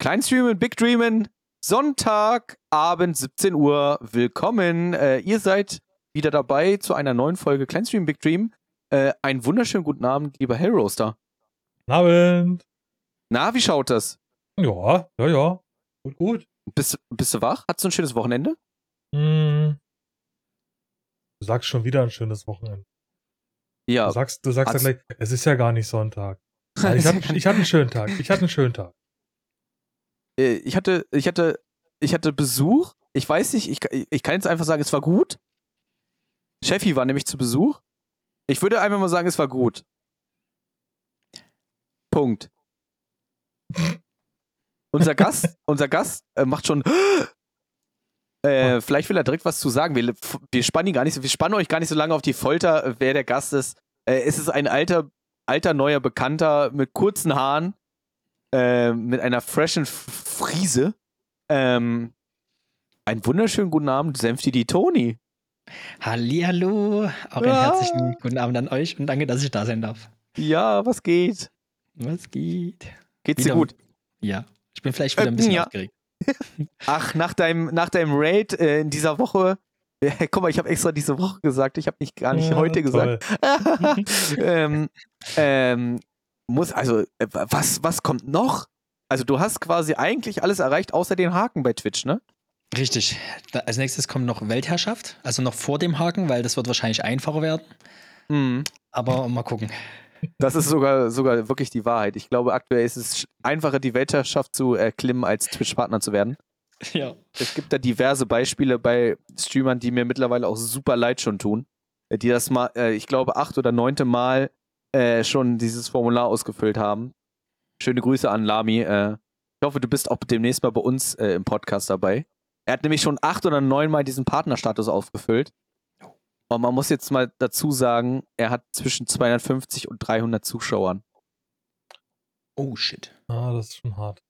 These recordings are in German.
Klein Streamen, Big Dreamen, Sonntagabend 17 Uhr. Willkommen. Äh, ihr seid wieder dabei zu einer neuen Folge Klein Stream, Big Dream. Äh, einen wunderschönen guten Abend, lieber Hellroaster. Guten Abend. Na, wie schaut das? Ja, ja, ja. Gut, gut. Bist, bist du wach? Hattest du ein schönes Wochenende? Hm. Du sagst schon wieder ein schönes Wochenende. Ja. Du sagst, du sagst dann gleich, es ist ja gar nicht Sonntag. Ja, ich, hatte, ich hatte einen schönen Tag. Ich hatte einen schönen Tag. Äh, ich hatte, ich hatte, ich hatte Besuch. Ich weiß nicht, ich, ich kann jetzt einfach sagen, es war gut. Cheffi war nämlich zu Besuch. Ich würde einfach mal sagen, es war gut. Punkt. unser Gast, unser Gast äh, macht schon. Äh, vielleicht will er direkt was zu sagen. Wir, wir spannen ihn gar nicht so, wir spannen euch gar nicht so lange auf die Folter, äh, wer der Gast ist. Äh, es ist ein alter, alter neuer Bekannter mit kurzen Haaren, äh, mit einer freshen Friese. Ähm, einen wunderschönen guten Abend, Senfti die Toni. Hallihallo, auch einen Ja. herzlichen guten Abend an euch und danke, dass ich da sein darf. Ja, was geht? Was geht? Geht's dir Wieder- gut? Ja, ich bin vielleicht wieder ein bisschen ja. aufgeregt. Ach, nach deinem, nach deinem Raid äh, in dieser Woche. Ja, guck mal, ich habe extra diese Woche gesagt. Ich habe nicht gar nicht Ja, heute gesagt. toll. ähm, ähm, muss, also, äh, was, was kommt noch? Also, du hast quasi eigentlich alles erreicht, außer den Haken bei Twitch, ne? Richtig. Da, als nächstes kommt noch Weltherrschaft, also noch vor dem Haken, weil das wird wahrscheinlich einfacher werden. Mhm. Aber mal gucken. Das ist sogar, sogar wirklich die Wahrheit. Ich glaube, aktuell ist es einfacher, die Weltherrschaft zu erklimmen, als Twitch-Partner zu werden. Ja. Es gibt da diverse Beispiele bei Streamern, die mir mittlerweile auch super leid schon tun. äh, Die das mal, äh, ich glaube, acht oder neunte Mal äh, schon dieses Formular ausgefüllt haben. Schöne Grüße an Lami. Äh, ich hoffe, du bist auch demnächst mal bei uns äh, im Podcast dabei. Er hat nämlich schon acht oder neunmal diesen Partnerstatus aufgefüllt. Und man muss jetzt mal dazu sagen, er hat zwischen 250 und 300 Zuschauern. Oh shit. Ah, das ist schon hart.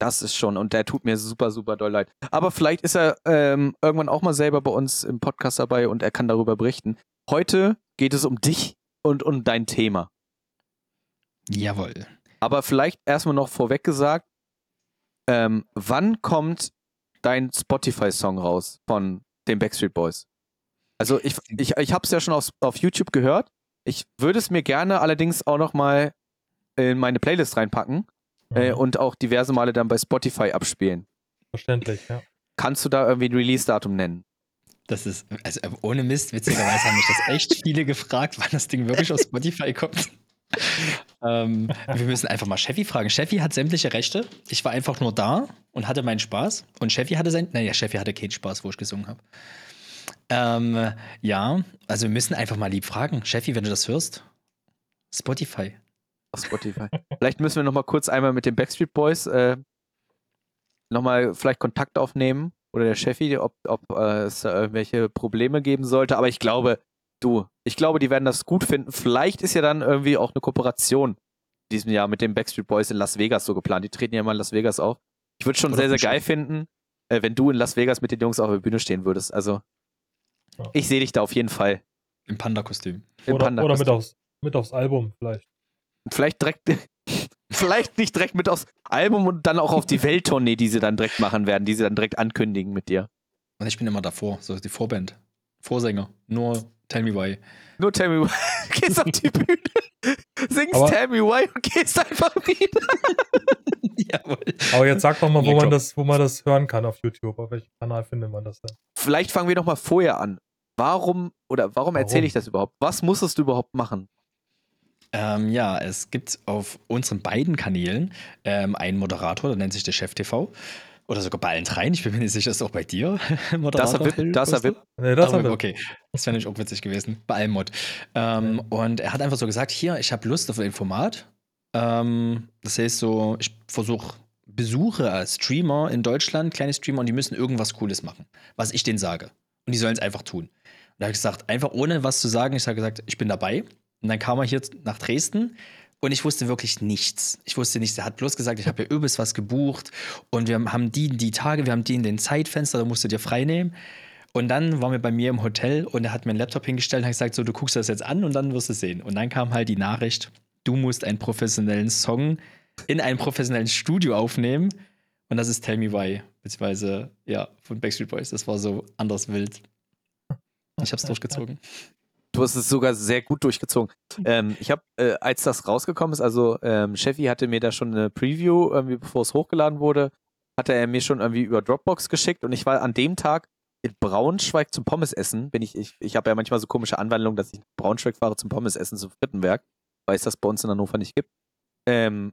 Das ist schon, und der tut mir super, super doll leid. Aber vielleicht ist er ähm, irgendwann auch mal selber bei uns im Podcast dabei und er kann darüber berichten. Heute geht es um dich und um dein Thema. Jawohl. Aber vielleicht erstmal noch vorweg gesagt, ähm, wann kommt dein Spotify-Song raus von den Backstreet Boys? Also ich, ich, ich habe es ja schon auf, auf YouTube gehört. Ich würde es mir gerne allerdings auch noch mal in meine Playlist reinpacken äh, Mhm. und auch diverse Male dann bei Spotify abspielen. Verständlich, ja. Kannst du da irgendwie ein Release-Datum nennen? Das ist, also äh, ohne Mist, witzigerweise haben mich das echt viele gefragt, wann das Ding wirklich auf Spotify kommt. ähm, wir müssen einfach mal Cheffi fragen. Cheffi hat sämtliche Rechte. Ich war einfach nur da und hatte meinen Spaß. Und Cheffi hatte sein. Naja, Cheffi hatte keinen Spaß, wo ich gesungen habe. Ähm, ja, also wir müssen einfach mal lieb fragen. Cheffi, wenn du das hörst, Spotify. Auf Spotify. vielleicht müssen wir noch mal kurz einmal mit den Backstreet Boys äh, noch vielleicht Kontakt aufnehmen oder der Chefi, ob, ob äh, es da irgendwelche Probleme geben sollte. Aber ich glaube, du, ich glaube, die werden das gut finden. Vielleicht ist ja dann irgendwie auch eine Kooperation in diesem Jahr mit den Backstreet Boys in Las Vegas so geplant. Die treten ja mal in Las Vegas auf. Ich würde schon Oder sehr, sehr geil finden, äh, wenn du in Las Vegas mit den Jungs auf der Bühne stehen würdest. Also, Ja. ich sehe dich da auf jeden Fall. Im Panda-Kostüm. Oder, Panda- oder mit, aufs, mit aufs Album vielleicht. Vielleicht direkt, vielleicht nicht direkt mit aufs Album und dann auch auf die Welttournee, die sie dann direkt machen werden, die sie dann direkt ankündigen mit dir. Und ich bin immer davor, so die Vorband. Vorsänger. Nur Tell Me Why. Nur Tell Me Why. Gehst auf die Bühne, singst Aber- Tell Me Why und gehst einfach wieder. Jawohl. Aber jetzt sag doch mal, wo man, das, wo man das hören kann auf YouTube. Auf welchem Kanal findet man das denn? Vielleicht fangen wir doch mal vorher an. Warum oder warum erzähle Warum? ich das überhaupt? Was musstest du überhaupt machen? Ähm, ja, es gibt auf unseren beiden Kanälen ähm, einen Moderator, der nennt sich der Chef TV. Oder sogar bei allen dreien. Ich bin mir nicht sicher, ist auch bei dir Moderator. Das er VIP, das er VIP. Nee, das haben wir. okay, das wäre nämlich auch witzig gewesen. Bei allem Mod. Ähm, Und er hat einfach so gesagt: Hier, ich habe Lust auf ein Format. Ähm, das heißt so, ich versuche Besuche als Streamer in Deutschland, kleine Streamer, und die müssen irgendwas Cooles machen, was ich denen sage. Und die sollen es einfach tun. Und da habe ich gesagt, einfach ohne was zu sagen, ich habe gesagt, ich bin dabei. Und dann kam er hier nach Dresden und ich wusste wirklich nichts. Ich wusste nichts. Er hat bloß gesagt, ich habe hier übelst was gebucht und wir haben die, die Tage, wir haben die in den Zeitfenster, da musst du dir frei nehmen. Und dann waren wir bei mir im Hotel und er hat mir einen Laptop hingestellt und hat gesagt, so, du guckst das jetzt an und dann wirst du sehen. Und dann kam halt die Nachricht, du musst einen professionellen Song in einem professionellen Studio aufnehmen Und das ist Tell Me Why, beziehungsweise, ja, von Backstreet Boys. Das war so anders wild. Ich hab's durchgezogen. Du hast es sogar sehr gut durchgezogen. Ähm, ich habe, äh, als das rausgekommen ist, also ähm, Chefy hatte mir da schon eine Preview, irgendwie bevor es hochgeladen wurde, hatte er mir schon irgendwie über Dropbox geschickt und ich war an dem Tag in Braunschweig zum Pommesessen. Bin ich, ich, ich habe ja manchmal so komische Anwandlungen, dass ich in Braunschweig fahre zum Pommesessen zum Frittenwerk, weil es das bei uns in Hannover nicht gibt. Ähm,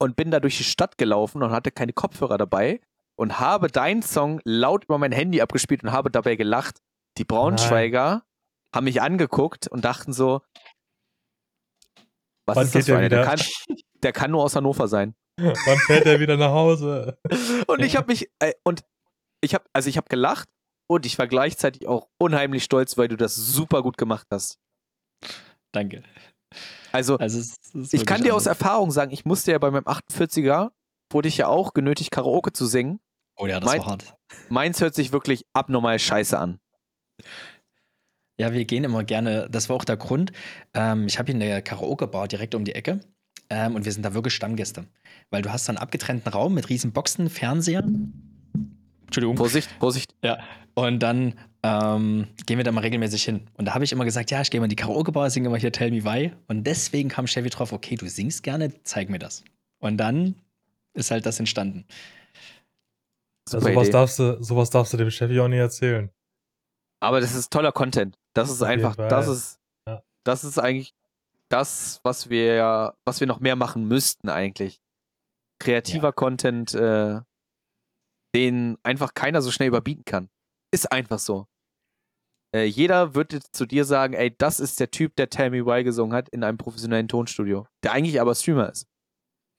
und bin da durch die Stadt gelaufen und hatte keine Kopfhörer dabei und habe deinen Song laut über mein Handy abgespielt und habe dabei gelacht. Die Braunschweiger haben mich angeguckt und dachten so, was Wann ist das für der einer? Der kann, der kann nur aus Hannover sein. Wann fährt er wieder nach Hause? Und ich habe mich, äh, und ich habe, also ich habe gelacht und ich war gleichzeitig auch unheimlich stolz, weil du das super gut gemacht hast. Danke. Also, Also, es ist ich kann dir aus anders. Erfahrung sagen, ich musste ja bei meinem 48er, wurde ich ja auch genötigt, Karaoke zu singen. Oh ja, das mein- war hart. Meins hört sich wirklich abnormal scheiße an. Ja, wir gehen immer gerne, das war auch der Grund. Ähm, ich habe hier eine Karaoke-Bar direkt um die Ecke ähm, und wir sind da wirklich Stammgäste. Weil du hast dann einen abgetrennten Raum mit riesen Boxen, Fernseher. Entschuldigung. Vorsicht, Vorsicht. Ja. Und dann ähm, gehen wir da mal regelmäßig hin. Und da habe ich immer gesagt, ja, ich gehe mal in die Karaoke-Bar, singe mal hier Tell Me Why. Und deswegen kam Chevy drauf, okay, du singst gerne, zeig mir das. Und dann ist halt das entstanden. Also, Super sowas, Idee. darfst du, sowas darfst du dem Chevy auch nicht erzählen. Aber das ist toller Content. Das ist einfach, das ist, Ja. das ist eigentlich das, was wir, was wir noch mehr machen müssten eigentlich. Kreativer Content, äh, den einfach keiner so schnell überbieten kann. Ist einfach so. Äh, jeder wird jetzt zu dir sagen, ey, das ist der Typ, der Tell Me Why gesungen hat in einem professionellen Tonstudio, der eigentlich aber Streamer ist.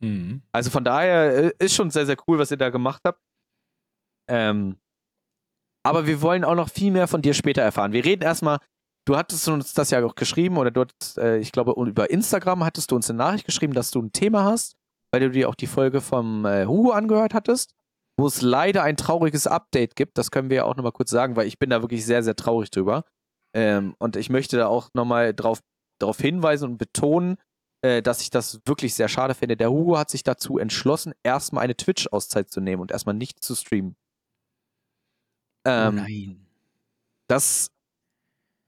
Mhm. Also von daher äh, ist schon sehr, sehr cool, was ihr da gemacht habt. Ähm, aber wir wollen auch noch viel mehr von dir später erfahren. Wir reden erstmal, du hattest uns das ja auch geschrieben oder hattest, äh, ich glaube, über Instagram hattest du uns eine Nachricht geschrieben, dass du ein Thema hast, weil du dir auch die Folge vom äh, Hugo angehört hattest, wo es leider ein trauriges Update gibt. Das können wir ja auch nochmal kurz sagen, weil ich bin da wirklich sehr, sehr traurig drüber. Ähm, und ich möchte da auch nochmal drauf, darauf hinweisen und betonen, äh, dass ich das wirklich sehr schade finde. Der Hugo hat sich dazu entschlossen, erstmal eine Twitch-Auszeit zu nehmen und erstmal nicht zu streamen. Oh Ähm, nein. das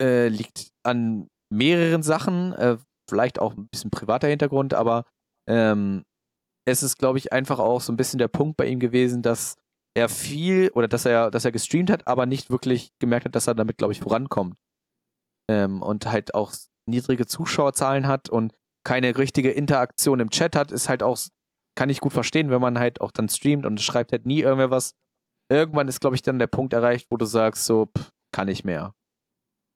äh, liegt an mehreren Sachen, äh, vielleicht auch ein bisschen privater Hintergrund, aber ähm, es ist, glaube ich, einfach auch so ein bisschen der Punkt bei ihm gewesen, dass er viel oder dass er, dass er gestreamt hat, aber nicht wirklich gemerkt hat, dass er damit, glaube ich, vorankommt. Ähm, und halt auch niedrige Zuschauerzahlen hat und keine richtige Interaktion im Chat hat, ist halt auch, kann ich gut verstehen, wenn man halt auch dann streamt und schreibt halt nie irgendwer was. Irgendwann ist, glaube ich, dann der Punkt erreicht, wo du sagst, so, pff, kann ich mehr.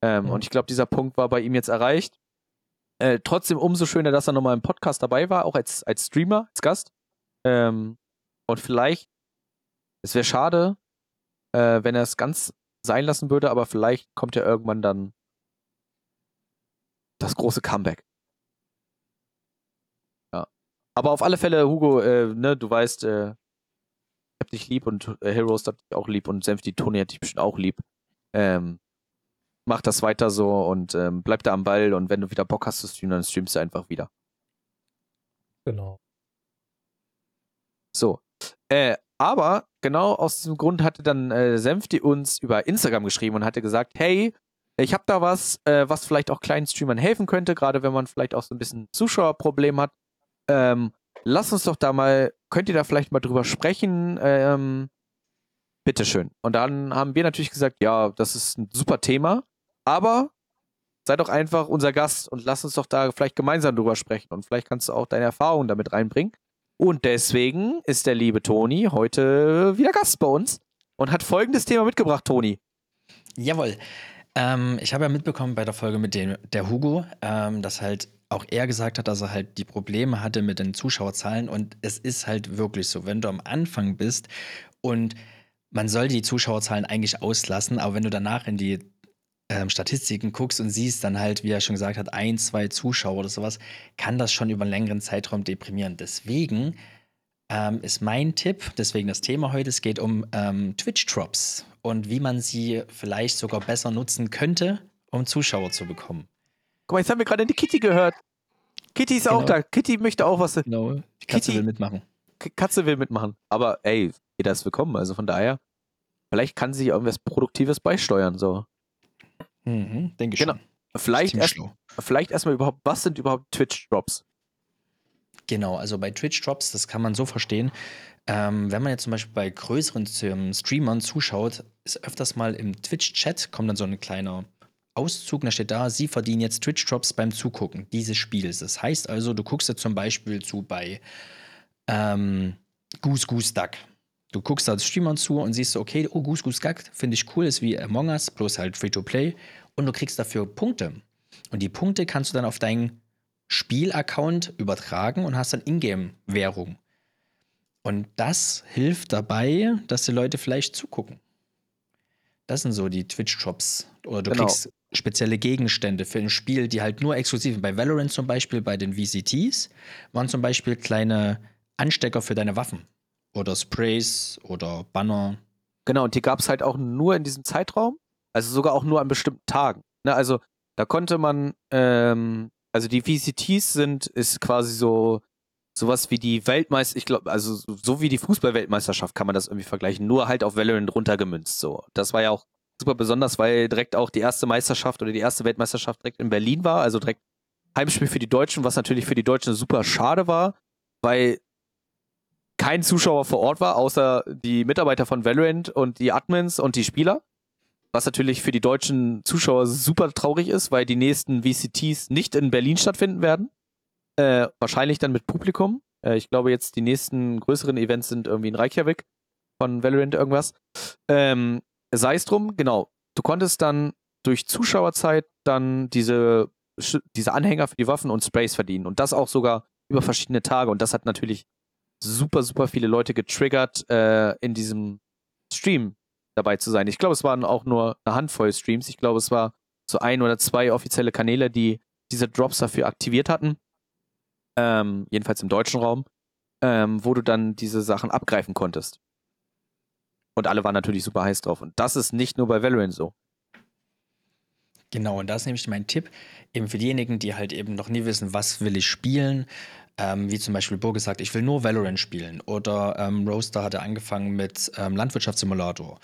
Ähm, Mhm. Und ich glaube, dieser Punkt war bei ihm jetzt erreicht. Äh, trotzdem umso schöner, dass er nochmal im Podcast dabei war, auch als, als Streamer, als Gast. Ähm, und vielleicht, es wäre schade, äh, wenn er es ganz sein lassen würde, aber vielleicht kommt ja irgendwann dann das große Comeback. Ja. Aber auf alle Fälle, Hugo, äh, ne, du weißt, äh, hab dich lieb und äh, Heroes hat dich auch lieb und Senf, die Toni hat dich bestimmt auch lieb. Ähm, mach das weiter so und ähm, bleib da am Ball und wenn du wieder Bock hast zu streamen, dann streamst du einfach wieder. Genau. So. Äh, aber genau aus diesem Grund hatte dann äh, Senfti uns über Instagram geschrieben und hatte gesagt, hey, ich habe da was, äh, was vielleicht auch kleinen Streamern helfen könnte, gerade wenn man vielleicht auch so ein bisschen Zuschauerproblem hat. Ähm, lass uns doch da mal, könnt ihr da vielleicht mal drüber sprechen? Ähm, bitteschön. Und dann haben wir natürlich gesagt, ja, das ist ein super Thema, aber sei doch einfach unser Gast und lass uns doch da vielleicht gemeinsam drüber sprechen und vielleicht kannst du auch deine Erfahrungen damit reinbringen. Und deswegen ist der liebe Toni heute wieder Gast bei uns und hat folgendes Thema mitgebracht, Toni. Jawohl. Ähm, ich habe ja mitbekommen bei der Folge mit dem, der Hugo, ähm, dass halt auch er gesagt hat, dass er halt die Probleme hatte mit den Zuschauerzahlen. Und es ist halt wirklich so, wenn du am Anfang bist und man soll die Zuschauerzahlen eigentlich auslassen, aber wenn du danach in die ähm, Statistiken guckst und siehst dann halt, wie er schon gesagt hat, ein, zwei Zuschauer oder sowas, kann das schon über einen längeren Zeitraum deprimieren. Deswegen ähm, ist mein Tipp, deswegen das Thema heute, es geht um ähm, Twitch-Drops und wie man sie vielleicht sogar besser nutzen könnte, um Zuschauer zu bekommen. Guck mal, jetzt haben wir gerade die Kitty gehört. Kitty ist auch Genau. da. Kitty möchte auch was. Genau. Die Katze Kitty- will mitmachen. Katze will mitmachen. Aber ey, jeder ist willkommen. Also von daher, vielleicht kann sie irgendwas Produktives beisteuern. So. Mhm, denke ich Genau. schon. Vielleicht erst, vielleicht erstmal überhaupt, was sind überhaupt Twitch-Drops? Genau, also bei Twitch-Drops, das kann man so verstehen. Ähm, wenn man jetzt zum Beispiel bei größeren ähm, Streamern zuschaut, ist öfters mal im Twitch-Chat kommt dann so ein kleiner Auszug, da steht da, sie verdienen jetzt Twitch-Drops beim Zugucken dieses Spiels. Das heißt also, du guckst jetzt zum Beispiel zu bei ähm, Goose Goose Duck. Du guckst da als Streamer zu und siehst so, okay, oh, Goose Goose Duck finde ich cool, ist wie Among Us, bloß halt Free-to-Play. Und du kriegst dafür Punkte. Und die Punkte kannst du dann auf deinen Spielaccount übertragen und hast dann Ingame-Währung. Und das hilft dabei, dass die Leute vielleicht zugucken. Das sind so die Twitch-Drops. Oder du Genau. kriegst spezielle Gegenstände für ein Spiel, die halt nur exklusiv. Bei Valorant zum Beispiel, bei den VCTs, waren zum Beispiel kleine Anstecker für deine Waffen. Oder Sprays oder Banner. Genau, und die gab es halt auch nur in diesem Zeitraum, also sogar auch nur an bestimmten Tagen. Ne, also da konnte man, ähm, also die VCTs sind, ist quasi so sowas wie die Weltmeister, ich glaube, also so- so wie die Fußball-Weltmeisterschaft kann man das irgendwie vergleichen, nur halt auf Valorant runtergemünzt. So, das war ja auch super besonders, weil direkt auch die erste Meisterschaft oder die erste Weltmeisterschaft direkt in Berlin war, also direkt Heimspiel für die Deutschen, was natürlich für die Deutschen super schade war, weil kein Zuschauer vor Ort war, außer die Mitarbeiter von Valorant und die Admins und die Spieler. Was natürlich für die deutschen Zuschauer super traurig ist, weil die nächsten VCTs nicht in Berlin stattfinden werden. Äh, wahrscheinlich dann mit Publikum. Äh, ich glaube jetzt die nächsten größeren Events sind irgendwie in Reykjavik von Valorant irgendwas. Ähm, sei es drum, genau. Du konntest dann durch Zuschauerzeit dann diese, diese Anhänger für die Waffen und Sprays verdienen. Und das auch sogar über verschiedene Tage. Und das hat natürlich super, super viele Leute getriggert, äh, in diesem Stream dabei zu sein. Ich glaube, es waren auch nur eine Handvoll Streams. Ich glaube, es war so ein oder zwei offizielle Kanäle, die diese Drops dafür aktiviert hatten. Ähm, jedenfalls im deutschen Raum, ähm, wo du dann diese Sachen abgreifen konntest. Und alle waren natürlich super heiß drauf. Und das ist nicht nur bei Valorant so. Genau, und das ist nämlich mein Tipp, eben für diejenigen, die halt eben noch nie wissen, was will ich spielen, ähm, wie zum Beispiel Bo gesagt, ich will nur Valorant spielen oder ähm, Roaster hatte angefangen mit ähm, Landwirtschaftssimulator.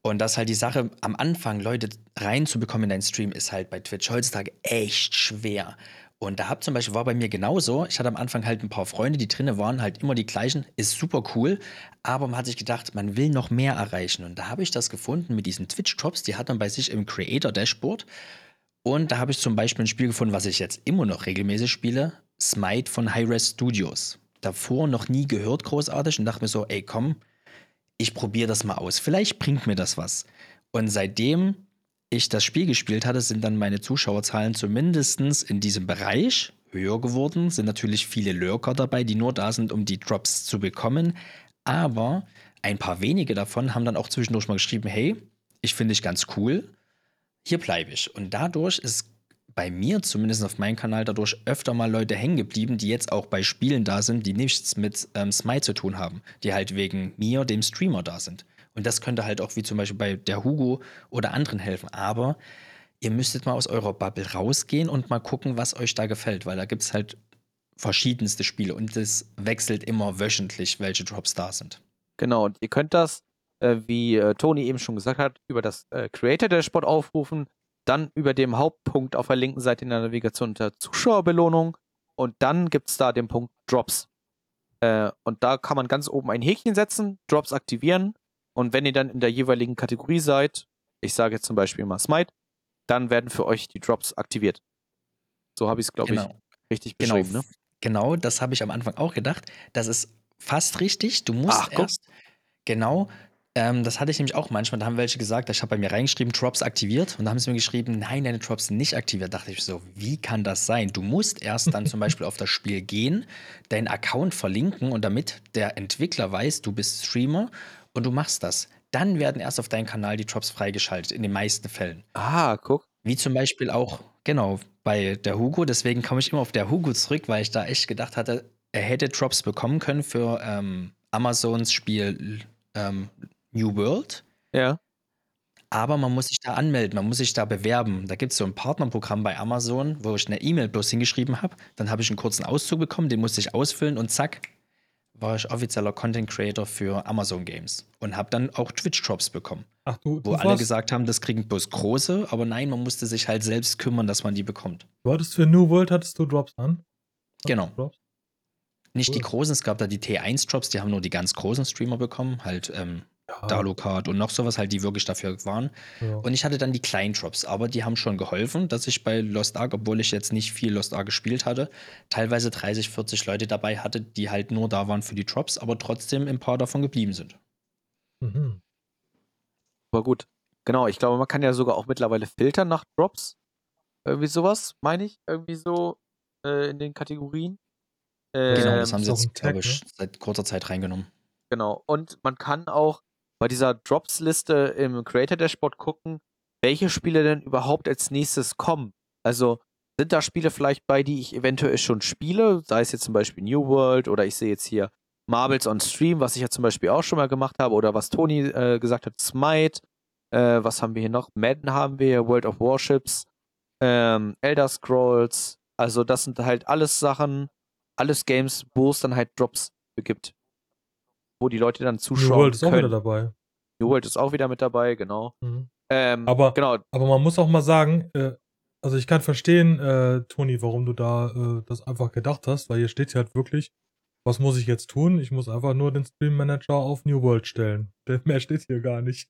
Und das ist halt die Sache, am Anfang Leute reinzubekommen in deinen Stream, ist halt bei Twitch heutzutage echt schwer. Und da hab zum Beispiel, war bei mir genauso, ich hatte am Anfang halt ein paar Freunde, die drinnen waren, halt immer die gleichen, ist super cool, aber man hat sich gedacht, man will noch mehr erreichen. Und da habe ich das gefunden mit diesen Twitch-Drops, die hat man bei sich im Creator-Dashboard. Und da habe ich zum Beispiel ein Spiel gefunden, was ich jetzt immer noch regelmäßig spiele, Smite von Hi-Res Studios. Davor noch nie gehört großartig und dachte mir so, ey komm, ich probiere das mal aus. Vielleicht bringt mir das was. Und seitdem ich das Spiel gespielt hatte, sind dann meine Zuschauerzahlen zumindest in diesem Bereich höher geworden. Sind natürlich viele Lurker dabei, die nur da sind, um die Drops zu bekommen. Aber ein paar wenige davon haben dann auch zwischendurch mal geschrieben, hey, ich finde dich ganz cool, hier bleibe ich. Und dadurch ist bei mir, zumindest auf meinem Kanal, dadurch öfter mal Leute hängen geblieben, die jetzt auch bei Spielen da sind, die nichts mit ähm, Smite zu tun haben, die halt wegen mir, dem Streamer, da sind. Und das könnte halt auch wie zum Beispiel bei der Hugo oder anderen helfen. Aber ihr müsstet mal aus eurer Bubble rausgehen und mal gucken, was euch da gefällt, weil da gibt es halt verschiedenste Spiele und es wechselt immer wöchentlich, welche Drops da sind. Genau, und ihr könnt das, äh, wie äh, Toni eben schon gesagt hat, über das äh, Creator Dashboard aufrufen, dann über dem Hauptpunkt auf der linken Seite in der Navigation unter Zuschauerbelohnung und dann gibt es da den Punkt Drops. Äh, und da kann man ganz oben ein Häkchen setzen, Drops aktivieren und wenn ihr dann in der jeweiligen Kategorie seid, ich sage jetzt zum Beispiel mal Smite, dann werden für euch die Drops aktiviert. So habe ich es, glaube ich, richtig Genau, beschrieben. Ne? genau, das habe ich am Anfang auch gedacht. Das ist fast richtig. Du musst Ach, erst, genau, ähm, das hatte ich nämlich auch manchmal. Da haben welche gesagt, ich habe bei mir reingeschrieben, Drops aktiviert. Und da haben sie mir geschrieben, nein, deine Drops sind nicht aktiviert. Da dachte ich so, wie kann das sein? Du musst erst dann zum Beispiel auf das Spiel gehen, deinen Account verlinken und damit der Entwickler weiß, du bist Streamer und du machst das. Dann werden erst auf deinem Kanal die Drops freigeschaltet, in den meisten Fällen. Ah, guck. Wie zum Beispiel auch, genau, bei der Hugo. Deswegen komme ich immer auf der Hugo zurück, weil ich da echt gedacht hatte, er hätte Drops bekommen können für ähm, Amazons Spiel ähm, New World. Ja. Aber man muss sich da anmelden, man muss sich da bewerben. Da gibt es so ein Partnerprogramm bei Amazon, wo ich eine E-Mail bloß hingeschrieben habe. Dann habe ich einen kurzen Auszug bekommen, den musste ich ausfüllen und zack, war ich offizieller Content Creator für Amazon Games und habe dann auch Twitch-Drops bekommen. Ach du, Wo du alle warst, gesagt haben, das kriegen bloß große, aber nein, man musste sich halt selbst kümmern, dass man die bekommt. du hattest für New World hattest du Drops an? Genau. Drops? Nicht die Cool. großen, es gab da die T1-Drops, die haben nur die ganz großen Streamer bekommen, halt ähm, Ja, Dalokart und noch sowas, halt, die wirklich dafür waren. ja. Und ich hatte dann die kleinen Drops, aber die haben schon geholfen, dass ich bei Lost Ark, obwohl ich jetzt nicht viel Lost Ark gespielt hatte, teilweise 30, 40 Leute dabei hatte, die halt nur da waren für die Drops, aber trotzdem ein paar davon geblieben sind. Mhm. Aber gut. Genau, ich glaube, man kann ja sogar auch mittlerweile filtern nach Drops. Irgendwie sowas, meine ich. Irgendwie so äh, in den Kategorien. Genau, das Ähm, haben sie jetzt, glaube ich, seit kurzer Zeit reingenommen. Genau. Und man kann auch bei dieser Drops-Liste im Creator Dashboard gucken, welche Spiele denn überhaupt als nächstes kommen. Also sind da Spiele vielleicht bei, die ich eventuell schon spiele, sei es jetzt zum Beispiel New World oder ich sehe jetzt hier Marbles on Stream, was ich ja zum Beispiel auch schon mal gemacht habe, oder was Toni äh, gesagt hat, Smite. Äh, was haben wir hier noch? Madden haben wir, hier, World of Warships, ähm, Elder Scrolls. Also das sind halt alles Sachen, alles Games, wo es dann halt Drops gibt wo die Leute dann New zuschauen World ist auch wieder dabei. New World ist auch wieder mit dabei, genau. Mhm. Ähm, Aber- genau, Aber man muss auch mal sagen, äh, also ich kann verstehen, äh, Toni, warum du da äh, das einfach gedacht hast, weil hier steht ja halt wirklich, was muss ich jetzt tun? Ich muss einfach nur den Stream Manager auf New World stellen. Denn mehr steht hier gar nicht.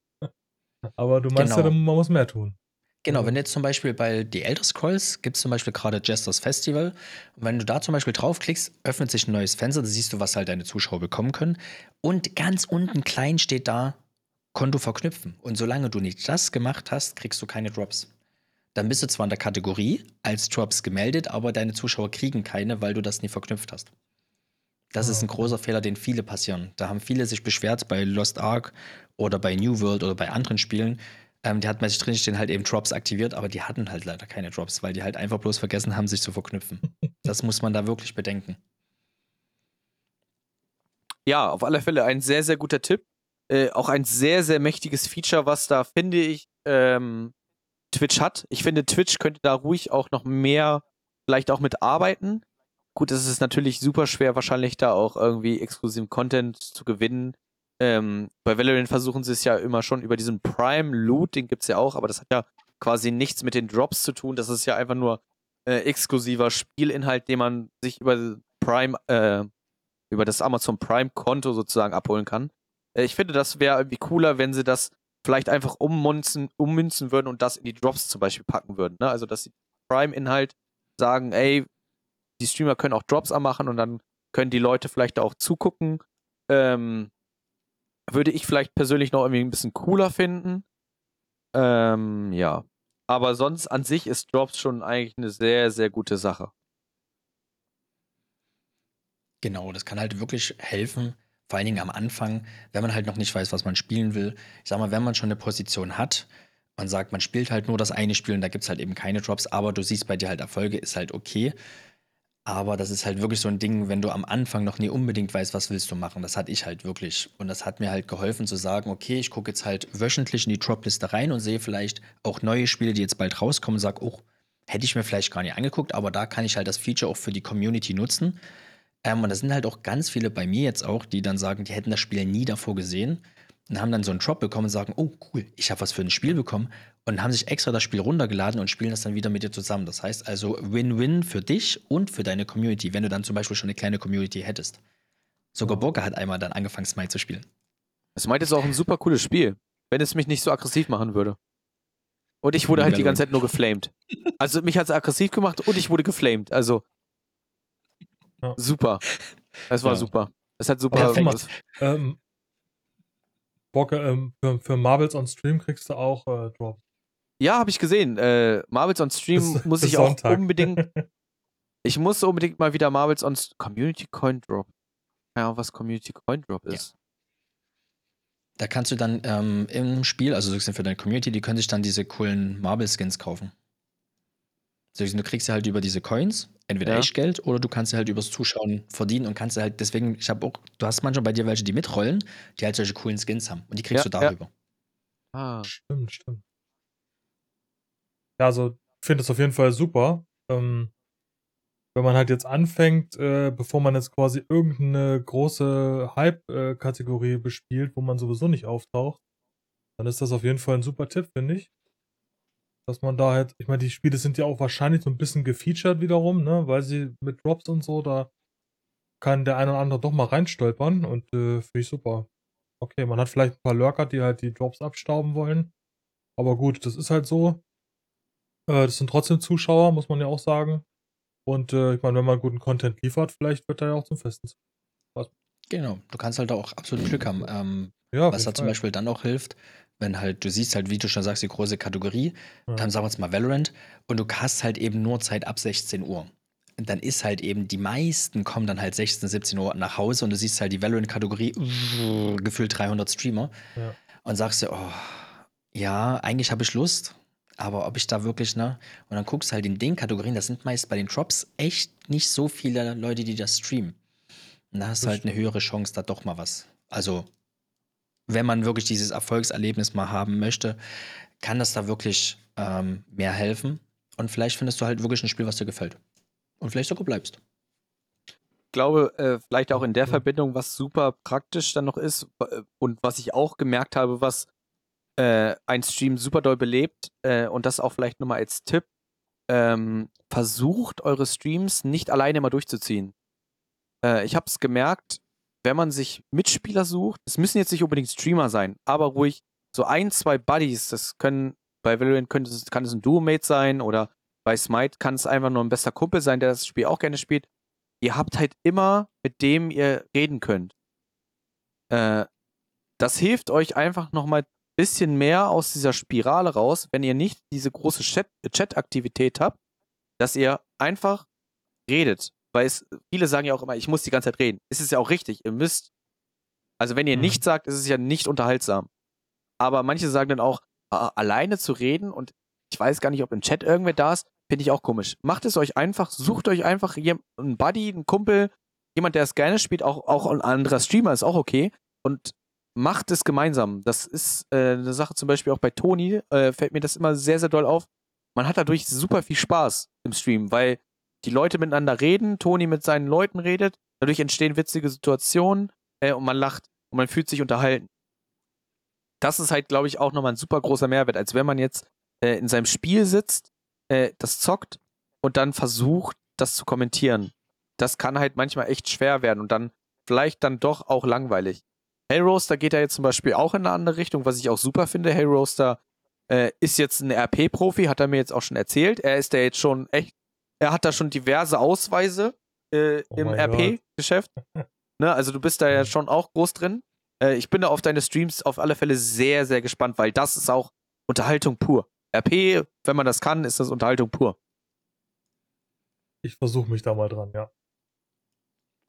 Aber du meinst Genau. ja, man muss mehr tun. Genau, Mhm. wenn du jetzt zum Beispiel bei The Elder Scrolls gibt es zum Beispiel gerade Jesters Festival. Und wenn du da zum Beispiel draufklickst, öffnet sich ein neues Fenster, da siehst du, was halt deine Zuschauer bekommen können. Und ganz unten klein steht da Konto verknüpfen. Und solange du nicht das gemacht hast, kriegst du keine Drops. Dann bist du zwar in der Kategorie als Drops gemeldet, aber deine Zuschauer kriegen keine, weil du das nie verknüpft hast. Das Ah, ist ein okay. großer Fehler, den viele passieren. Da haben viele sich beschwert bei Lost Ark oder bei New World oder bei anderen Spielen. Ähm, die hatten bei sich drinstehen halt eben Drops aktiviert, aber die hatten halt leider keine Drops, weil die halt einfach bloß vergessen haben, sich zu verknüpfen. Das muss man da wirklich bedenken. ja, auf alle Fälle ein sehr, sehr guter Tipp. Äh, auch ein sehr, sehr mächtiges Feature, was da, finde ich, ähm, Twitch hat. Ich finde, Twitch könnte da ruhig auch noch mehr, vielleicht auch mit arbeiten. Gut, es ist natürlich super schwer, wahrscheinlich da auch irgendwie exklusiven Content zu gewinnen. Ähm, bei Valorant versuchen sie es ja immer schon über diesen Prime Loot, den gibt's ja auch, aber das hat ja quasi nichts mit den Drops zu tun. Das ist ja einfach nur äh, exklusiver Spielinhalt, den man sich über Prime, äh, über das Amazon Prime Konto sozusagen abholen kann. Äh, ich finde, das wäre irgendwie cooler, wenn sie das vielleicht einfach ummünzen, ummünzen würden und das in die Drops zum Beispiel packen würden. Ne? Also, dass sie Prime-Inhalt sagen, ey, die Streamer können auch Drops anmachen und dann können die Leute vielleicht auch zugucken. Ähm, würde ich vielleicht persönlich noch irgendwie ein bisschen cooler finden. Ähm, ja. Aber sonst an sich ist Drops schon eigentlich eine sehr, sehr gute Sache. Genau, das kann halt wirklich helfen, vor allen Dingen am Anfang, wenn man halt noch nicht weiß, was man spielen will. Ich sag mal, wenn man schon eine Position hat, man sagt, man spielt halt nur das eine Spiel und da gibt es halt eben keine Drops, aber du siehst bei dir halt Erfolge, ist halt okay. Aber das ist halt wirklich so ein Ding, wenn du am Anfang noch nie unbedingt weißt, was willst du machen. Das hatte ich halt wirklich. Und das hat mir halt geholfen zu sagen, okay, ich gucke jetzt halt wöchentlich in die Dropliste rein und sehe vielleicht auch neue Spiele, die jetzt bald rauskommen und sage, oh, hätte ich mir vielleicht gar nicht angeguckt, aber da kann ich halt das Feature auch für die Community nutzen. Ähm, und da sind halt auch ganz viele bei mir jetzt auch, die dann sagen, die hätten das Spiel nie davor gesehen und haben dann so einen Drop bekommen und sagen, oh cool, ich habe was für ein Spiel bekommen und haben sich extra das Spiel runtergeladen und spielen das dann wieder mit dir zusammen. Das heißt also Win-Win für dich und für deine Community, wenn du dann zum Beispiel schon eine kleine Community hättest. Sogar Burger hat einmal dann angefangen, Smite zu spielen. Das meint ist auch ein super cooles Spiel, wenn es mich nicht so aggressiv machen würde. Und ich wurde halt die ganze Zeit nur geflamed. Also mich hat es aggressiv gemacht und ich wurde geflamed. Also Ja. super. Es war Ja. super. Es hat super. Mal, es- Ähm, Bock, ähm, für, für Marbles on Stream kriegst du auch äh, Drops. Ja, habe ich gesehen. Äh, Marvels on Stream Bis- muss bis ich auch Sonntag. unbedingt. Ich muss unbedingt mal wieder Marvels on Community Coin Drop. Ja, was Community Coin Drop Ja. ist. Da kannst du dann ähm, im Spiel, also sozusagen für deine Community, die können sich dann diese coolen Marble-Skins kaufen. Sozusagen, Du kriegst sie halt über diese Coins, entweder Ja. Echtgeld oder du kannst sie halt übers Zuschauen verdienen und kannst sie halt, deswegen, ich habe auch, du hast manchmal bei dir welche, die mitrollen, die halt solche coolen Skins haben und die kriegst Ja, du ja. darüber. Ah. Stimmt, stimmt. Ja, also finde es auf jeden Fall super. Ähm, wenn man halt jetzt anfängt, äh, bevor man jetzt quasi irgendeine große Hype-Kategorie bespielt, wo man sowieso nicht auftaucht, dann ist das auf jeden Fall ein super Tipp, finde ich. Dass man da halt, ich meine, die Spiele sind ja auch wahrscheinlich so ein bisschen gefeatured wiederum, ne, weil sie mit Drops und so, da kann der eine oder andere doch mal reinstolpern und äh, finde ich super. Okay, man hat vielleicht ein paar Lurker, die halt die Drops abstauben wollen. Aber gut, das ist halt so. Äh, das sind trotzdem Zuschauer, muss man ja auch sagen. Und äh, ich meine, wenn man guten Content liefert, vielleicht wird er ja auch zum Festen. Genau, du kannst halt auch absolut Glück haben. Ähm, Ja, was da zum. Beispiel dann auch hilft, wenn halt, du siehst halt, wie du schon sagst, die große Kategorie, Ja. dann sagen wir jetzt mal Valorant, und du hast halt eben nur Zeit ab 16 Uhr. Und dann ist halt eben, die meisten kommen dann halt 16, 17 Uhr nach Hause und du siehst halt die Valorant-Kategorie, gefühlt 300 Streamer, Ja. und sagst dir, oh, ja, eigentlich habe ich Lust, aber ob ich da wirklich, ne? Und dann guckst du halt in den Kategorien, das sind meist bei den Drops echt nicht so viele Leute, die das streamen. Und da hast du halt eine höhere Chance, da doch mal was. Also, wenn man wirklich dieses Erfolgserlebnis mal haben möchte, kann das da wirklich ähm, mehr helfen. Und vielleicht findest du halt wirklich ein Spiel, was dir gefällt. Und vielleicht sogar bleibst. Ich glaube, äh, vielleicht auch in der. Verbindung, was super praktisch dann noch ist äh, und was ich auch gemerkt habe, was äh, ein Stream super doll belebt äh, und das auch vielleicht nochmal als Tipp, ähm, versucht eure Streams nicht alleine mal durchzuziehen. Äh, ich habe es gemerkt, wenn man sich Mitspieler sucht, es müssen jetzt nicht unbedingt Streamer sein, aber ruhig so ein, zwei Buddies, das können, bei Valorant könnte kann es ein Duo-Mate sein oder bei Smite kann es einfach nur ein bester Kumpel sein, der das Spiel auch gerne spielt. Ihr habt halt immer, mit dem ihr reden könnt. Äh, das hilft euch einfach nochmal bisschen mehr aus dieser Spirale raus, wenn ihr nicht diese große Chat- Chat-Aktivität habt, dass ihr einfach redet. Weil es, viele sagen ja auch immer, ich muss die ganze Zeit reden. Es ist ja auch richtig, ihr müsst. Also wenn ihr Mhm. nichts sagt, ist es ja nicht unterhaltsam. Aber manche sagen dann auch, alleine zu reden und ich weiß gar nicht, ob im Chat irgendwer da ist, finde ich auch komisch. Macht es euch einfach, sucht euch einfach einen Buddy, einen Kumpel, jemand, der es gerne spielt, auch, auch ein anderer Streamer ist auch okay. Und macht es gemeinsam. Das ist äh, eine Sache zum Beispiel auch bei Toni, äh, fällt mir das immer sehr, sehr doll auf. Man hat dadurch super viel Spaß im Stream, weil die Leute miteinander reden, Toni mit seinen Leuten redet, dadurch entstehen witzige Situationen äh, und man lacht und man fühlt sich unterhalten. Das ist halt, glaube ich, auch nochmal ein super großer Mehrwert, als wenn man jetzt äh, in seinem Spiel sitzt, äh, das zockt und dann versucht, das zu kommentieren. Das kann halt manchmal echt schwer werden und dann vielleicht dann doch auch langweilig. Hey Roaster geht ja jetzt zum Beispiel auch in eine andere Richtung, was ich auch super finde. Hey Roaster äh, ist jetzt ein RP-Profi, hat er mir jetzt auch schon erzählt. Er ist ja jetzt schon echt, er hat da schon diverse Ausweise äh, Oh im. RP-Geschäft. ne, also du bist da ja schon auch groß drin. Äh, ich bin da auf deine Streams auf alle Fälle sehr, sehr gespannt, weil das ist auch Unterhaltung pur. RP, wenn man das kann, ist das Unterhaltung pur. Ich versuche mich da mal dran, ja.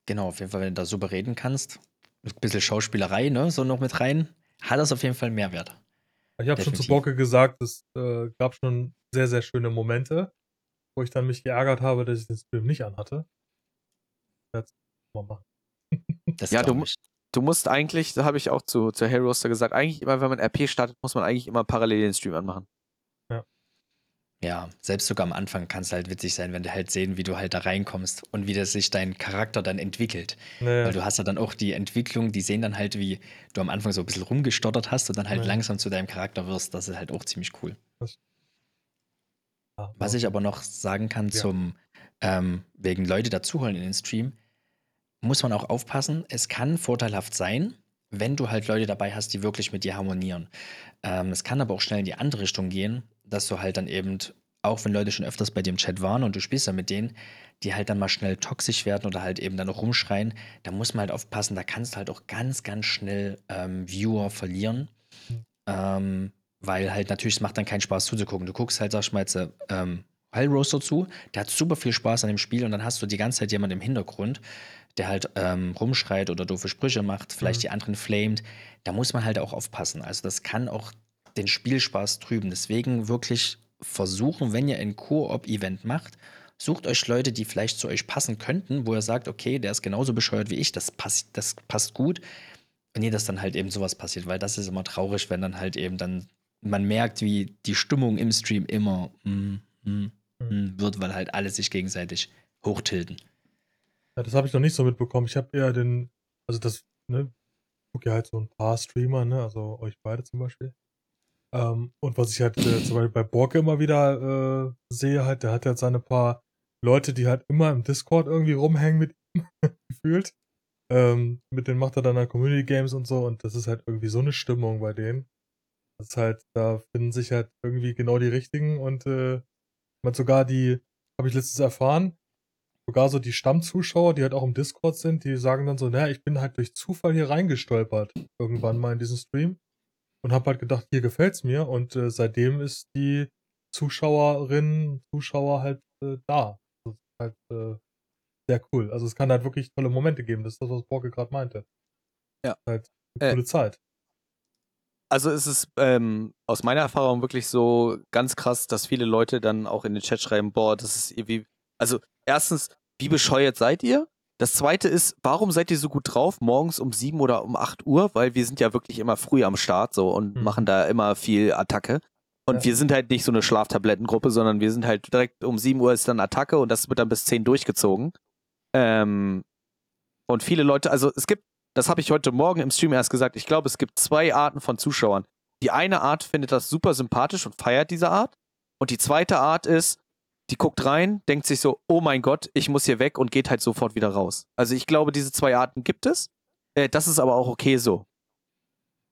Genau, auf jeden Fall, wenn du da super reden kannst. Ein bisschen Schauspielerei, ne, so noch mit rein, hat das auf jeden Fall einen Mehrwert. Ich habe schon zu. Bocke gesagt, es äh, gab schon sehr, sehr schöne Momente, wo ich dann mich geärgert habe, dass ich den Stream nicht anhatte. Jetzt mal machen. Das Ja, du. Du musst eigentlich, da habe ich auch zu, zu Hey Roaster gesagt, eigentlich immer, wenn man RP startet, muss man eigentlich immer parallel den Stream anmachen. Ja, selbst sogar am Anfang kann es halt witzig sein, wenn du halt sehen, wie du halt da reinkommst und wie das sich dein Charakter dann entwickelt. Nee, Weil du hast ja dann auch die Entwicklung, die sehen dann halt, wie du am Anfang so ein bisschen rumgestottert hast und dann halt Ja. langsam zu deinem Charakter wirst. Das ist halt auch ziemlich cool. ja, Was ich aber noch sagen kann Ja. zum ähm, wegen Leute dazuholen in den Stream, muss man auch aufpassen. Es kann vorteilhaft sein, wenn du halt Leute dabei hast, die wirklich mit dir harmonieren. Ähm, es kann aber auch schnell in die andere Richtung gehen, dass du halt dann eben, auch wenn Leute schon öfters bei dir im Chat waren und du spielst dann mit denen, die halt dann mal schnell toxisch werden oder halt eben dann auch rumschreien, da muss man halt aufpassen, da kannst du halt auch ganz, ganz schnell ähm, Viewer verlieren. Mhm. Ähm, weil halt natürlich, es macht dann keinen Spaß zuzugucken. Du guckst halt, sag ich mal jetzt, äh, ähm, Hell Roaster zu, der hat super viel Spaß an dem Spiel und dann hast du die ganze Zeit jemand im Hintergrund, der halt ähm, rumschreit oder doofe Sprüche macht, vielleicht Mhm. die anderen flamed. Da muss man halt auch aufpassen. Also das kann auch den Spielspaß trüben. Deswegen wirklich versuchen, wenn ihr ein Koop-Event macht, sucht euch Leute, die vielleicht zu euch passen könnten, wo ihr sagt, okay, der ist genauso bescheuert wie ich, das passt, das passt gut. Nie, dass dann halt eben sowas passiert, weil das ist immer traurig, wenn dann halt eben dann man merkt, wie die Stimmung im Stream immer mm, mm, mm, wird, weil halt alle sich gegenseitig hochtilten. Ja, das habe ich noch nicht so mitbekommen. Ich habe eher den, also das, ne, gucke ja halt so ein paar Streamer, ne, also euch beide zum Beispiel. Ähm, und was ich halt äh, zum Beispiel bei Borke immer wieder äh, sehe, halt, der hat halt seine paar Leute, die halt immer im Discord irgendwie rumhängen mit ihm, gefühlt. Ähm, mit denen macht er dann halt Community Games und so und das ist halt irgendwie so eine Stimmung bei denen. Das ist halt, da finden sich halt irgendwie genau die richtigen und äh, man sogar die, habe ich letztens erfahren, sogar so die Stammzuschauer, die halt auch im Discord sind, die sagen dann so, naja, ich bin halt durch Zufall hier reingestolpert, irgendwann mal in diesen Stream und habe halt gedacht, hier gefällt's mir und äh, seitdem ist die Zuschauerinnen, Zuschauer halt äh, da. Das ist halt äh, sehr cool. Also es kann halt wirklich tolle Momente geben. Das ist das, was Borke gerade meinte. Ja. Halt eine Äh, coole Zeit. Also ist es ähm, aus meiner Erfahrung wirklich so ganz krass, dass viele Leute dann auch in den Chat schreiben, boah, das ist irgendwie. Also erstens, wie bescheuert seid ihr? Das zweite ist, warum seid ihr so gut drauf morgens um 7 oder um 8 Uhr? Weil wir sind ja wirklich immer früh am Start so und Mhm. machen da immer viel Attacke. Und Ja. wir sind halt nicht so eine Schlaftablettengruppe, sondern wir sind halt direkt um 7 Uhr ist dann Attacke und das wird dann bis 10 durchgezogen. Ähm, und viele Leute, also es gibt, das habe ich heute Morgen im Stream erst gesagt, ich glaube, es gibt zwei Arten von Zuschauern. Die eine Art findet das super sympathisch und feiert diese Art. Und die zweite Art ist, die guckt rein, denkt sich so, oh mein Gott, ich muss hier weg und geht halt sofort wieder raus. Also ich glaube, diese zwei Arten gibt es. Äh, das ist aber auch okay so.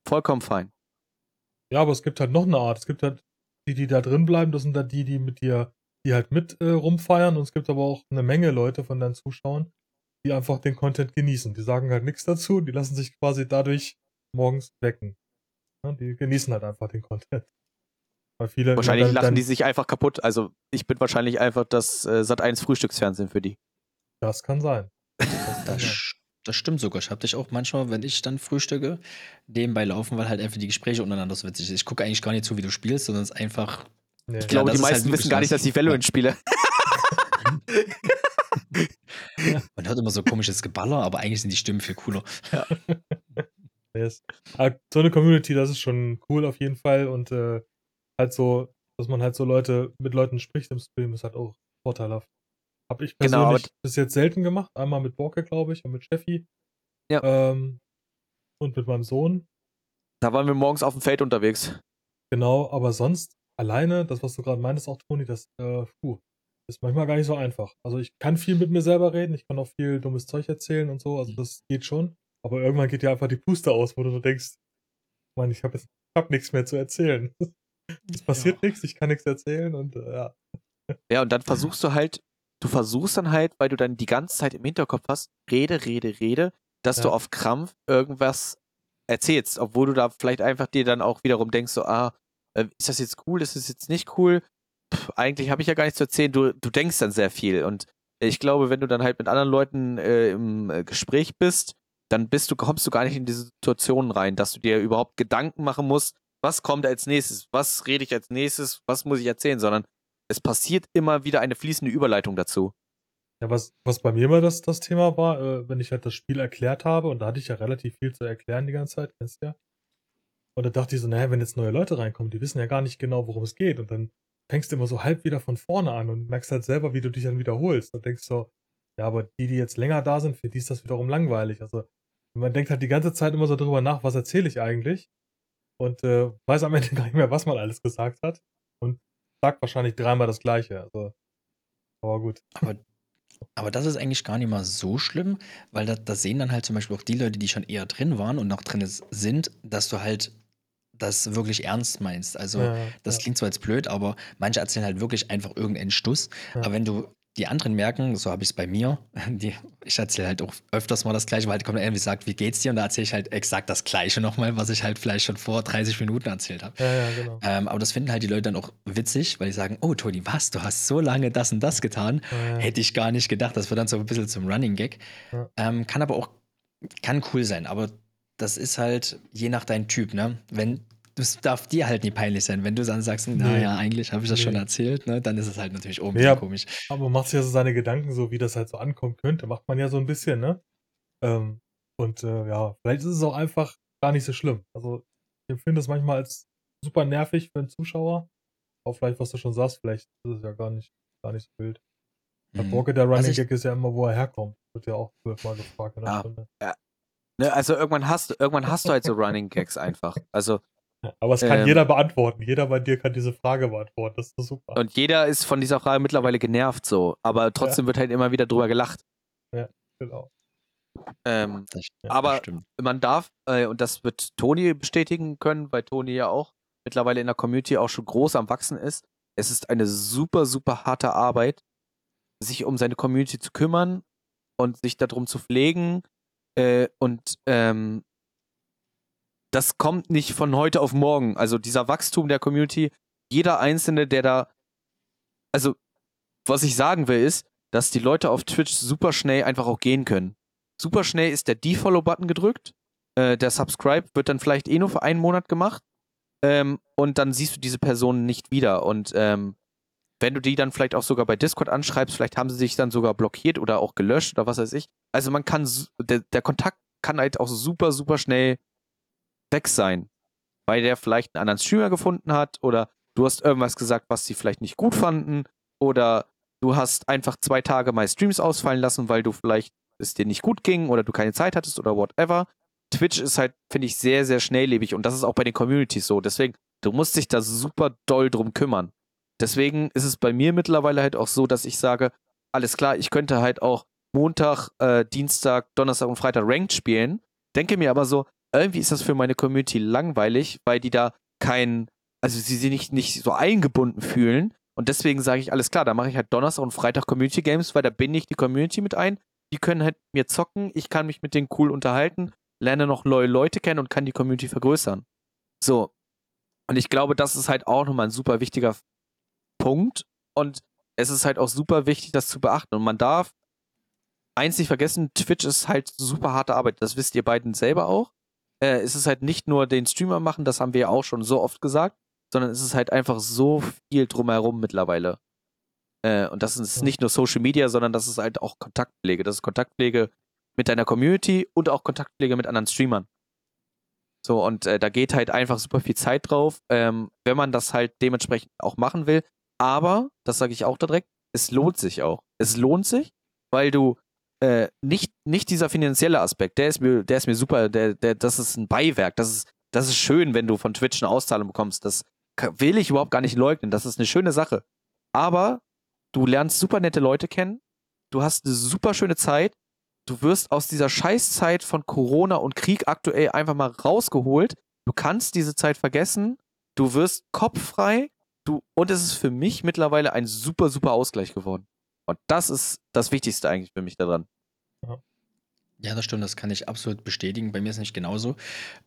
Vollkommen fein. Ja, aber es gibt halt noch eine Art. Es gibt halt die, die da drin bleiben, das sind dann die, die mit dir, die halt mit äh, rumfeiern. Und es gibt aber auch eine Menge Leute von deinen Zuschauern, die einfach den Content genießen. Die sagen halt nichts dazu, die lassen sich quasi dadurch morgens wecken. Ja, die genießen halt einfach den Content. Weil viele Wahrscheinlich dann, lachen dann, die sich einfach kaputt. Also ich bin wahrscheinlich einfach das äh, Sat1 Frühstücksfernsehen für die. Das kann sein. Das kann Das, sein. sch- das stimmt sogar. Ich habe dich auch manchmal, wenn ich dann frühstücke, nebenbei laufen, weil halt einfach die Gespräche untereinander so witzig sind. Ich gucke eigentlich gar nicht zu, wie du spielst, sondern es ist einfach. Nee. Ich glaube, das die ist halt meisten wirklich wissen gar nicht, das. dass ich Valorant spiele. Man hört immer so komisches Geballer, aber eigentlich sind die Stimmen viel cooler. Nee, ist- aber so eine Community, das ist schon cool auf jeden Fall. Und äh, halt so, dass man halt so Leute mit Leuten spricht im Stream, ist halt auch vorteilhaft. Habe ich Genau, persönlich bis jetzt selten gemacht. Einmal mit Borke, glaube ich, und mit Steffi. Ja. Ähm, und mit meinem Sohn. Da waren wir morgens auf dem Feld unterwegs. Genau, aber sonst alleine, das, was du gerade meintest, auch Toni, das äh, puh, ist manchmal gar nicht so einfach. Also ich kann viel mit mir selber reden, ich kann auch viel dummes Zeug erzählen und so, also das geht schon. Aber irgendwann geht dir einfach die Puste aus, wo du denkst, Mann, ich habe jetzt hab nichts mehr zu erzählen. Es passiert nichts, ich kann nichts erzählen und äh, ja. Ja, und dann versuchst du halt, du versuchst dann halt, weil du dann die ganze Zeit im Hinterkopf hast, rede, rede, rede, dass Ja. du auf Krampf irgendwas erzählst, obwohl du da vielleicht einfach dir dann auch wiederum denkst, so, ah, äh, ist das jetzt cool, ist das jetzt nicht cool? Pff, eigentlich habe ich ja gar nichts zu erzählen. Du, du denkst dann sehr viel. Und ich glaube, wenn du dann halt mit anderen Leuten äh, im äh, Gespräch bist, dann bist du, kommst du gar nicht in diese Situationen rein, dass du dir überhaupt Gedanken machen musst, was kommt als nächstes, was rede ich als nächstes, was muss ich erzählen, sondern es passiert immer wieder eine fließende Überleitung dazu. Ja, was, was bei mir immer das, das Thema war, äh, wenn ich halt das Spiel erklärt habe, und da hatte ich ja relativ viel zu erklären die ganze Zeit, kennst du ja. Und da dachte ich so, naja, wenn jetzt neue Leute reinkommen, die wissen ja gar nicht genau, worum es geht. Und dann fängst du immer so halb wieder von vorne an und merkst halt selber, wie du dich dann wiederholst. Und denkst so, ja, aber die, die jetzt länger da sind, für die ist das wiederum langweilig. Also man denkt halt die ganze Zeit immer so drüber nach, was erzähle ich eigentlich? Und äh, weiß am Ende gar nicht mehr, was man alles gesagt hat. Und sagt wahrscheinlich dreimal das Gleiche. Also, aber gut. Aber, aber das ist eigentlich gar nicht mal so schlimm, weil da, da sehen dann halt zum Beispiel auch die Leute, die schon eher drin waren und noch drin sind, dass du halt das wirklich ernst meinst. Also Ja, das ja. klingt zwar jetzt blöd, aber manche erzählen halt wirklich einfach irgendeinen Stuss. Ja. Aber wenn du die anderen merken, so habe ich es bei mir, die, ich erzähle halt auch öfters mal das Gleiche, weil halt kommt irgendwie sagt, wie geht's dir? Und da erzähle ich halt exakt das Gleiche nochmal, was ich halt vielleicht schon vor 30 Minuten erzählt habe. Ja, ja, genau. Ähm, aber das finden halt die Leute dann auch witzig, weil die sagen, oh Toni, was, du hast so lange das und das getan. Ja. Hätte ich gar nicht gedacht. Das wird dann so ein bisschen zum Running Gag. Ähm, kann aber auch, kann cool sein, aber das ist halt je nach deinem Typ, ne? Wenn, das darf dir halt nie peinlich sein. Wenn du dann sagst, naja, eigentlich habe ich das schon Nee. erzählt, ne? Dann ist es halt natürlich oben Ja. komisch. Aber man macht sich ja so seine Gedanken, so wie das halt so ankommen könnte, macht man ja so ein bisschen, ne? Ähm, und äh, ja, vielleicht ist es auch einfach gar nicht so schlimm. Also ich empfinde es manchmal als super nervig für einen Zuschauer. Auch vielleicht, was du schon sagst, vielleicht ist es ja gar nicht, gar nicht so wild. Der Mhm. Borke, der Running ich- Gag ist ja immer, wo er herkommt. Wird ja auch zwölfmal gefragt in der Ah. Stunde. Ne, also irgendwann hast du, irgendwann hast du halt so Running Gags einfach. Also Aber es kann Ähm. jeder beantworten. Jeder bei dir kann diese Frage beantworten. Das ist doch super. und jeder ist von dieser Frage mittlerweile genervt so, aber trotzdem wird halt immer wieder drüber gelacht. Genau. Ähm, Das, Ja, aber man darf, äh, und das wird Toni bestätigen können, weil Toni ja auch mittlerweile in der Community auch schon groß am Wachsen ist. Es ist eine super, super harte Arbeit, sich um seine Community zu kümmern und sich darum zu pflegen. Äh, und ähm, das kommt nicht von heute auf morgen. Also dieser Wachstum der Community, jeder Einzelne, der da, also was ich sagen will, ist, dass die Leute auf Twitch super schnell einfach auch gehen können. Super schnell ist der Defollow-Button gedrückt. Äh, der Subscribe wird dann vielleicht eh nur für einen Monat gemacht. Ähm, und dann siehst du diese Person nicht wieder. Und ähm, wenn du die dann vielleicht auch sogar bei Discord anschreibst, vielleicht haben sie sich dann sogar blockiert oder auch gelöscht oder was weiß ich. Also man kann, der, der Kontakt kann halt auch super, super schnell weg sein. Weil der vielleicht einen anderen Streamer gefunden hat oder du hast irgendwas gesagt, was sie vielleicht nicht gut fanden oder du hast einfach zwei Tage mal Streams ausfallen lassen, weil du vielleicht es dir nicht gut ging oder du keine Zeit hattest oder whatever. Twitch ist halt, finde ich, sehr, sehr schnelllebig und das ist auch bei den Communities so. Deswegen, du musst dich da super doll drum kümmern. Deswegen ist es bei mir mittlerweile halt auch so, dass ich sage, alles klar, ich könnte halt auch Montag, äh, Dienstag, Donnerstag und Freitag Ranked spielen. Denke mir aber so, irgendwie ist das für meine Community langweilig, weil die da kein, also sie sich nicht, nicht so eingebunden fühlen. Und deswegen sage ich, alles klar, da mache ich halt Donnerstag und Freitag Community Games, weil da binde ich die Community mit ein. Die können halt mir zocken, ich kann mich mit denen cool unterhalten, lerne noch neue Leute kennen und kann die Community vergrößern. So. Und ich glaube, das ist halt auch nochmal ein super wichtiger Punkt. Und es ist halt auch super wichtig, das zu beachten. Und man darf eins nicht vergessen, Twitch ist halt super harte Arbeit. Das wisst ihr beiden selber auch. Äh, es ist halt nicht nur den Streamer machen, das haben wir ja auch schon so oft gesagt, sondern es ist halt einfach so viel drumherum mittlerweile. Äh, und das ist nicht nur Social Media, sondern das ist halt auch Kontaktpflege. Das ist Kontaktpflege mit deiner Community und auch Kontaktpflege mit anderen Streamern. So, und äh, da geht halt einfach super viel Zeit drauf, ähm, wenn man das halt dementsprechend auch machen will. Aber, das sage ich auch direkt, es lohnt sich auch. Es lohnt sich, weil du äh, nicht, nicht dieser finanzielle Aspekt, der ist mir, der ist mir super, der, der, das ist ein Beiwerk. Das ist, das ist schön, wenn du von Twitch eine Auszahlung bekommst. Das will ich überhaupt gar nicht leugnen. Das ist eine schöne Sache. Aber du lernst super nette Leute kennen, du hast eine super schöne Zeit, du wirst aus dieser Scheißzeit von Corona und Krieg aktuell einfach mal rausgeholt. Du kannst diese Zeit vergessen, du wirst kopffrei, du, und es ist für mich mittlerweile ein super, super Ausgleich geworden. Und das ist das Wichtigste eigentlich für mich daran. Ja, das stimmt, das kann ich absolut bestätigen. Bei mir ist es nicht genauso.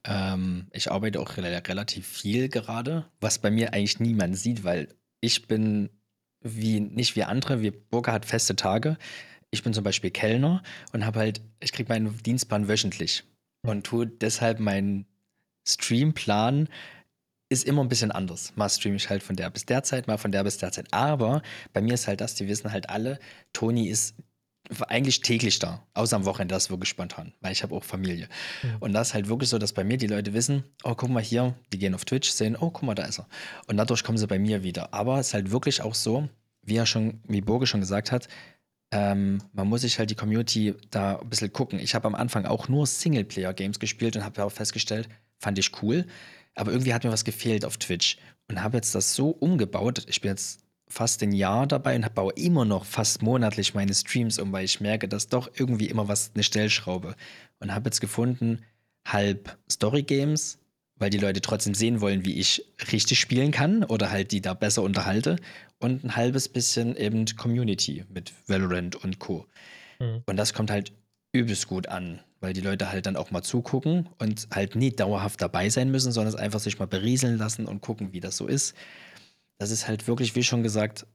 Ähm, ich arbeite auch rel relativ viel gerade, was bei mir eigentlich niemand sieht, weil ich bin wie nicht wie andere, wie Burka hat feste Tage. Ich bin zum Beispiel Kellner und habe halt, ich kriege meinen Dienstplan wöchentlich und tue deshalb meinen Streamplan ist immer ein bisschen anders. Mal streame ich halt von der bis der Zeit, mal von der bis der Zeit. Aber bei mir ist halt das, die wissen halt alle, Toni ist eigentlich täglich da, außer am Wochenende, das ist wirklich spontan, weil ich habe auch Familie. Mhm. Und das ist halt wirklich so, dass bei mir die Leute wissen, oh, guck mal hier, die gehen auf Twitch, sehen, oh, guck mal, da ist er. Und dadurch kommen sie bei mir wieder. Aber es ist halt wirklich auch so, wie er schon, wie Burge schon gesagt hat, ähm, man muss sich halt die Community da ein bisschen gucken. Ich habe am Anfang auch nur Singleplayer-Games gespielt und habe auch festgestellt, fand ich cool, aber irgendwie hat mir was gefehlt auf Twitch und habe jetzt das so umgebaut. Ich bin jetzt fast ein Jahr dabei und baue immer noch fast monatlich meine Streams um, weil ich merke, dass doch irgendwie immer was eine Stellschraube. Und habe jetzt gefunden, halb Story-Games, weil die Leute trotzdem sehen wollen, wie ich richtig spielen kann oder halt die da besser unterhalte. Und ein halbes bisschen eben Community mit Valorant und Co. Mhm. Und das kommt halt übelst gut an, weil die Leute halt dann auch mal zugucken und halt nie dauerhaft dabei sein müssen, sondern es einfach sich mal berieseln lassen und gucken, wie das so ist. Das ist halt wirklich, wie schon gesagt,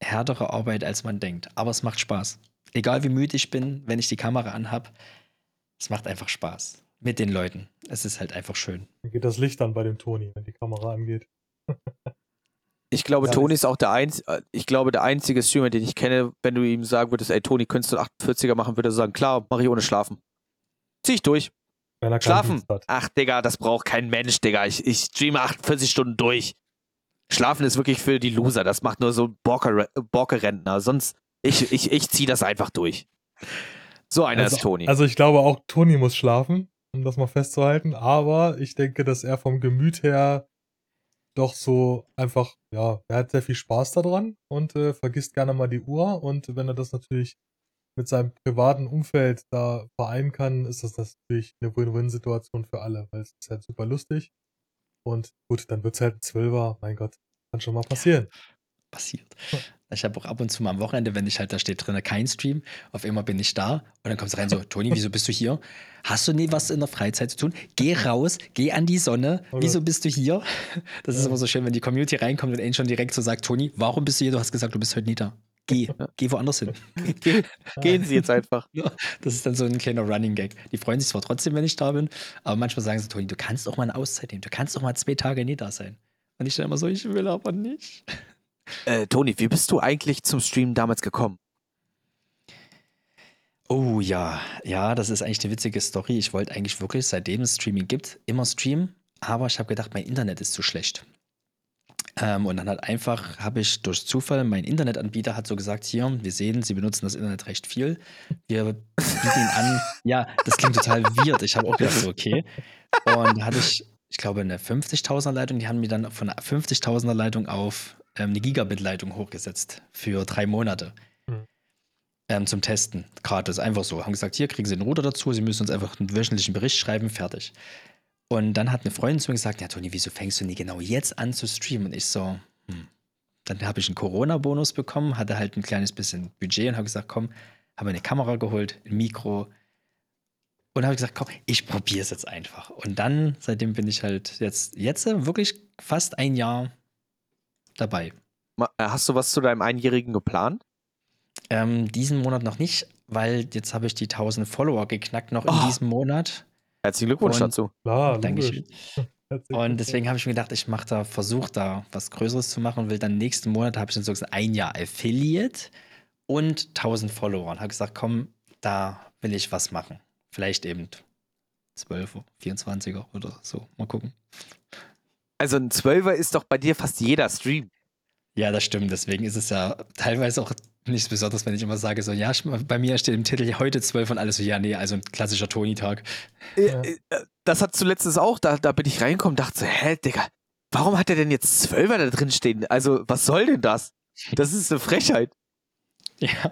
härtere Arbeit, als man denkt. Aber es macht Spaß. Egal wie müde ich bin, wenn ich die Kamera anhab, es macht einfach Spaß. Mit den Leuten. Es ist halt einfach schön. Dann geht das Licht an bei dem Toni, wenn die Kamera angeht. Ich glaube, Toni ist auch der einzige, ich glaube, der einzige Streamer, den ich kenne, wenn du ihm sagen würdest, ey, Toni, könntest du einen 48er machen, würde er sagen, klar, mach ich ohne Schlafen. Zieh ich durch. Schlafen. Ach, Digga, das braucht kein Mensch, Digga. Ich, ich streame 48 Stunden durch. Schlafen ist wirklich für die Loser. Das macht nur so Borke- Borke-Rentner. Sonst Ich, ich, ich ziehe das einfach durch. So einer also, ist Toni. Also ich glaube auch Toni muss schlafen, um das mal festzuhalten. Aber ich denke, dass er vom Gemüt her doch so einfach, ja, er hat sehr viel Spaß daran und äh, vergisst gerne mal die Uhr. Und wenn er das natürlich mit seinem privaten Umfeld da vereinen kann, ist das natürlich eine Win-Win-Situation für alle, weil es ist halt super lustig. Und gut, dann wird es halt ein Zwölfer, mein Gott, kann schon mal passieren. Passiert. Ich habe auch ab und zu mal am Wochenende, wenn ich halt, da steht drin, kein Stream, auf einmal bin ich da und dann kommt es rein so, Toni, wieso bist du hier? Hast du nie was in der Freizeit zu tun? Geh raus, geh an die Sonne, wieso bist du hier? Das ist immer so schön, wenn die Community reinkommt und einen schon direkt so sagt, Toni, warum bist du hier? Du hast gesagt, du bist heute nie da. Geh, geh woanders hin. Ge gehen Sie jetzt einfach. Das ist dann so ein kleiner Running Gag. Die freuen sich zwar trotzdem, wenn ich da bin, aber manchmal sagen sie, Toni, du kannst auch mal eine Auszeit nehmen, du kannst auch mal zwei Tage nie da sein. Und ich dann immer so, ich will aber nicht. Äh, Toni, wie bist du eigentlich zum Stream damals gekommen? Oh ja, ja, das ist eigentlich eine witzige Story. Ich wollte eigentlich wirklich, seitdem es Streaming gibt, immer streamen, aber ich habe gedacht, mein Internet ist zu schlecht. Ähm, und dann hat einfach, habe ich durch Zufall, mein Internetanbieter hat so gesagt, hier, wir sehen, Sie benutzen das Internet recht viel. Wir bieten Ihnen an, ja, das klingt total weird. Ich habe auch gedacht, okay. Und hatte ich, ich glaube, eine 50.000er Leitung. Die haben mir dann von einer 50.000er Leitung auf ähm, eine Gigabit-Leitung hochgesetzt für drei Monate. Mhm. Ähm, zum Testen. Gratis, einfach so. Haben gesagt, hier kriegen Sie einen Router dazu, Sie müssen uns einfach einen wöchentlichen Bericht schreiben, fertig. Und dann hat eine Freundin zu mir gesagt, ja Toni, wieso fängst du nie genau jetzt an zu streamen? Und ich so, hm. Dann habe ich einen Corona-Bonus bekommen, hatte halt ein kleines bisschen Budget und habe gesagt, komm, habe eine Kamera geholt, ein Mikro und habe gesagt, komm, ich probiere es jetzt einfach. Und dann, seitdem bin ich halt jetzt, jetzt wirklich fast ein Jahr dabei. Hast du was zu deinem Einjährigen geplant? Ähm, diesen Monat noch nicht, weil jetzt habe ich die 1000 Follower geknackt noch Oh. in diesem Monat. Herzlichen Glückwunsch Und- dazu. Klar, Dankeschön. Und deswegen habe ich mir gedacht, ich mache da, versuche da was Größeres zu machen und will dann nächsten Monat, habe ich dann so gesagt, ein Jahr Affiliate und 1000 Follower. Und habe gesagt, komm, da will ich was machen. Vielleicht eben 12er, 24er oder so. Mal gucken. Also ein Zwölfer ist doch bei dir fast jeder Stream. Ja, das stimmt. Deswegen ist es ja teilweise auch nichts Besonderes, wenn ich immer sage, so, ja, bei mir steht im Titel heute 12 und alles so, ja, nee, also ein klassischer Toni-Tag. Ja. Äh, äh, Das hat zuletzt auch, da, da bin ich reingekommen und dachte so, hä, Digga, warum hat er denn jetzt Zwölfer da drin stehen? Also, was soll denn das? Das ist eine Frechheit. Ja,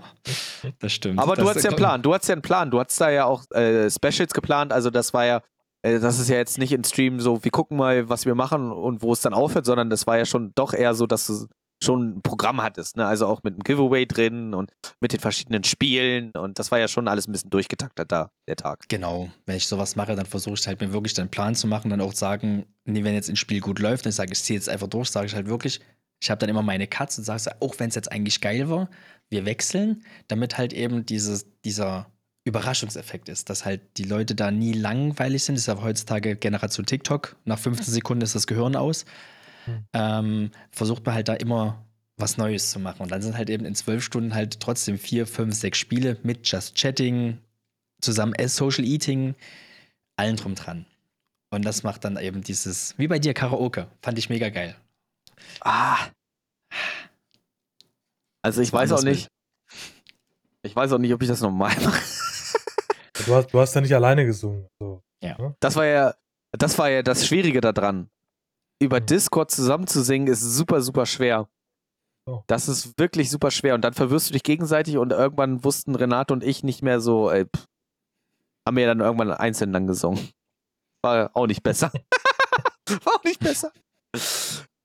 das stimmt. Aber du das, hattest ja einen Plan, du hattest ja einen Plan. Du hattest da ja auch äh, Specials geplant, also das war ja, äh, das ist ja jetzt nicht im Stream so, wir gucken mal, was wir machen und wo es dann aufhört, sondern das war ja schon doch eher so, dass du schon ein Programm hattest, ne? Also auch mit einem Giveaway drin und mit den verschiedenen Spielen und das war ja schon alles ein bisschen durchgetaktet da, der Tag. Genau, wenn ich sowas mache, dann versuche ich halt mir wirklich den Plan zu machen, dann auch sagen, nee, wenn jetzt ein Spiel gut läuft, dann sage ich, ich ziehe jetzt einfach durch, sage ich halt wirklich, ich habe dann immer meine Cuts und sage, auch wenn es jetzt eigentlich geil war, wir wechseln, damit halt eben dieses, dieser Überraschungseffekt ist, dass halt die Leute da nie langweilig sind. Das ist ja heutzutage Generation TikTok. Nach 15 Sekunden ist das Gehirn aus. Hm. Ähm, versucht man halt da immer was Neues zu machen. Und dann sind halt eben in zwölf Stunden halt trotzdem vier, fünf, sechs Spiele mit Just Chatting, zusammen äh, Social Eating, allen drum dran. Und das macht dann eben dieses, wie bei dir, Karaoke. Fand ich mega geil. Ah. Also ich weiß auch nicht, ich weiß auch nicht, ob ich das nochmal mache. Du hast, du hast ja nicht alleine gesungen. So. Das war ja, das war ja das Schwierige daran. Über Mhm. Discord zusammen zu singen ist super, super schwer. Oh. Das ist wirklich super schwer. Und dann verwirrst du dich gegenseitig und irgendwann wussten Renate und ich nicht mehr so, ey, pff, haben wir dann irgendwann einzeln dann gesungen. War auch nicht besser. war auch nicht besser.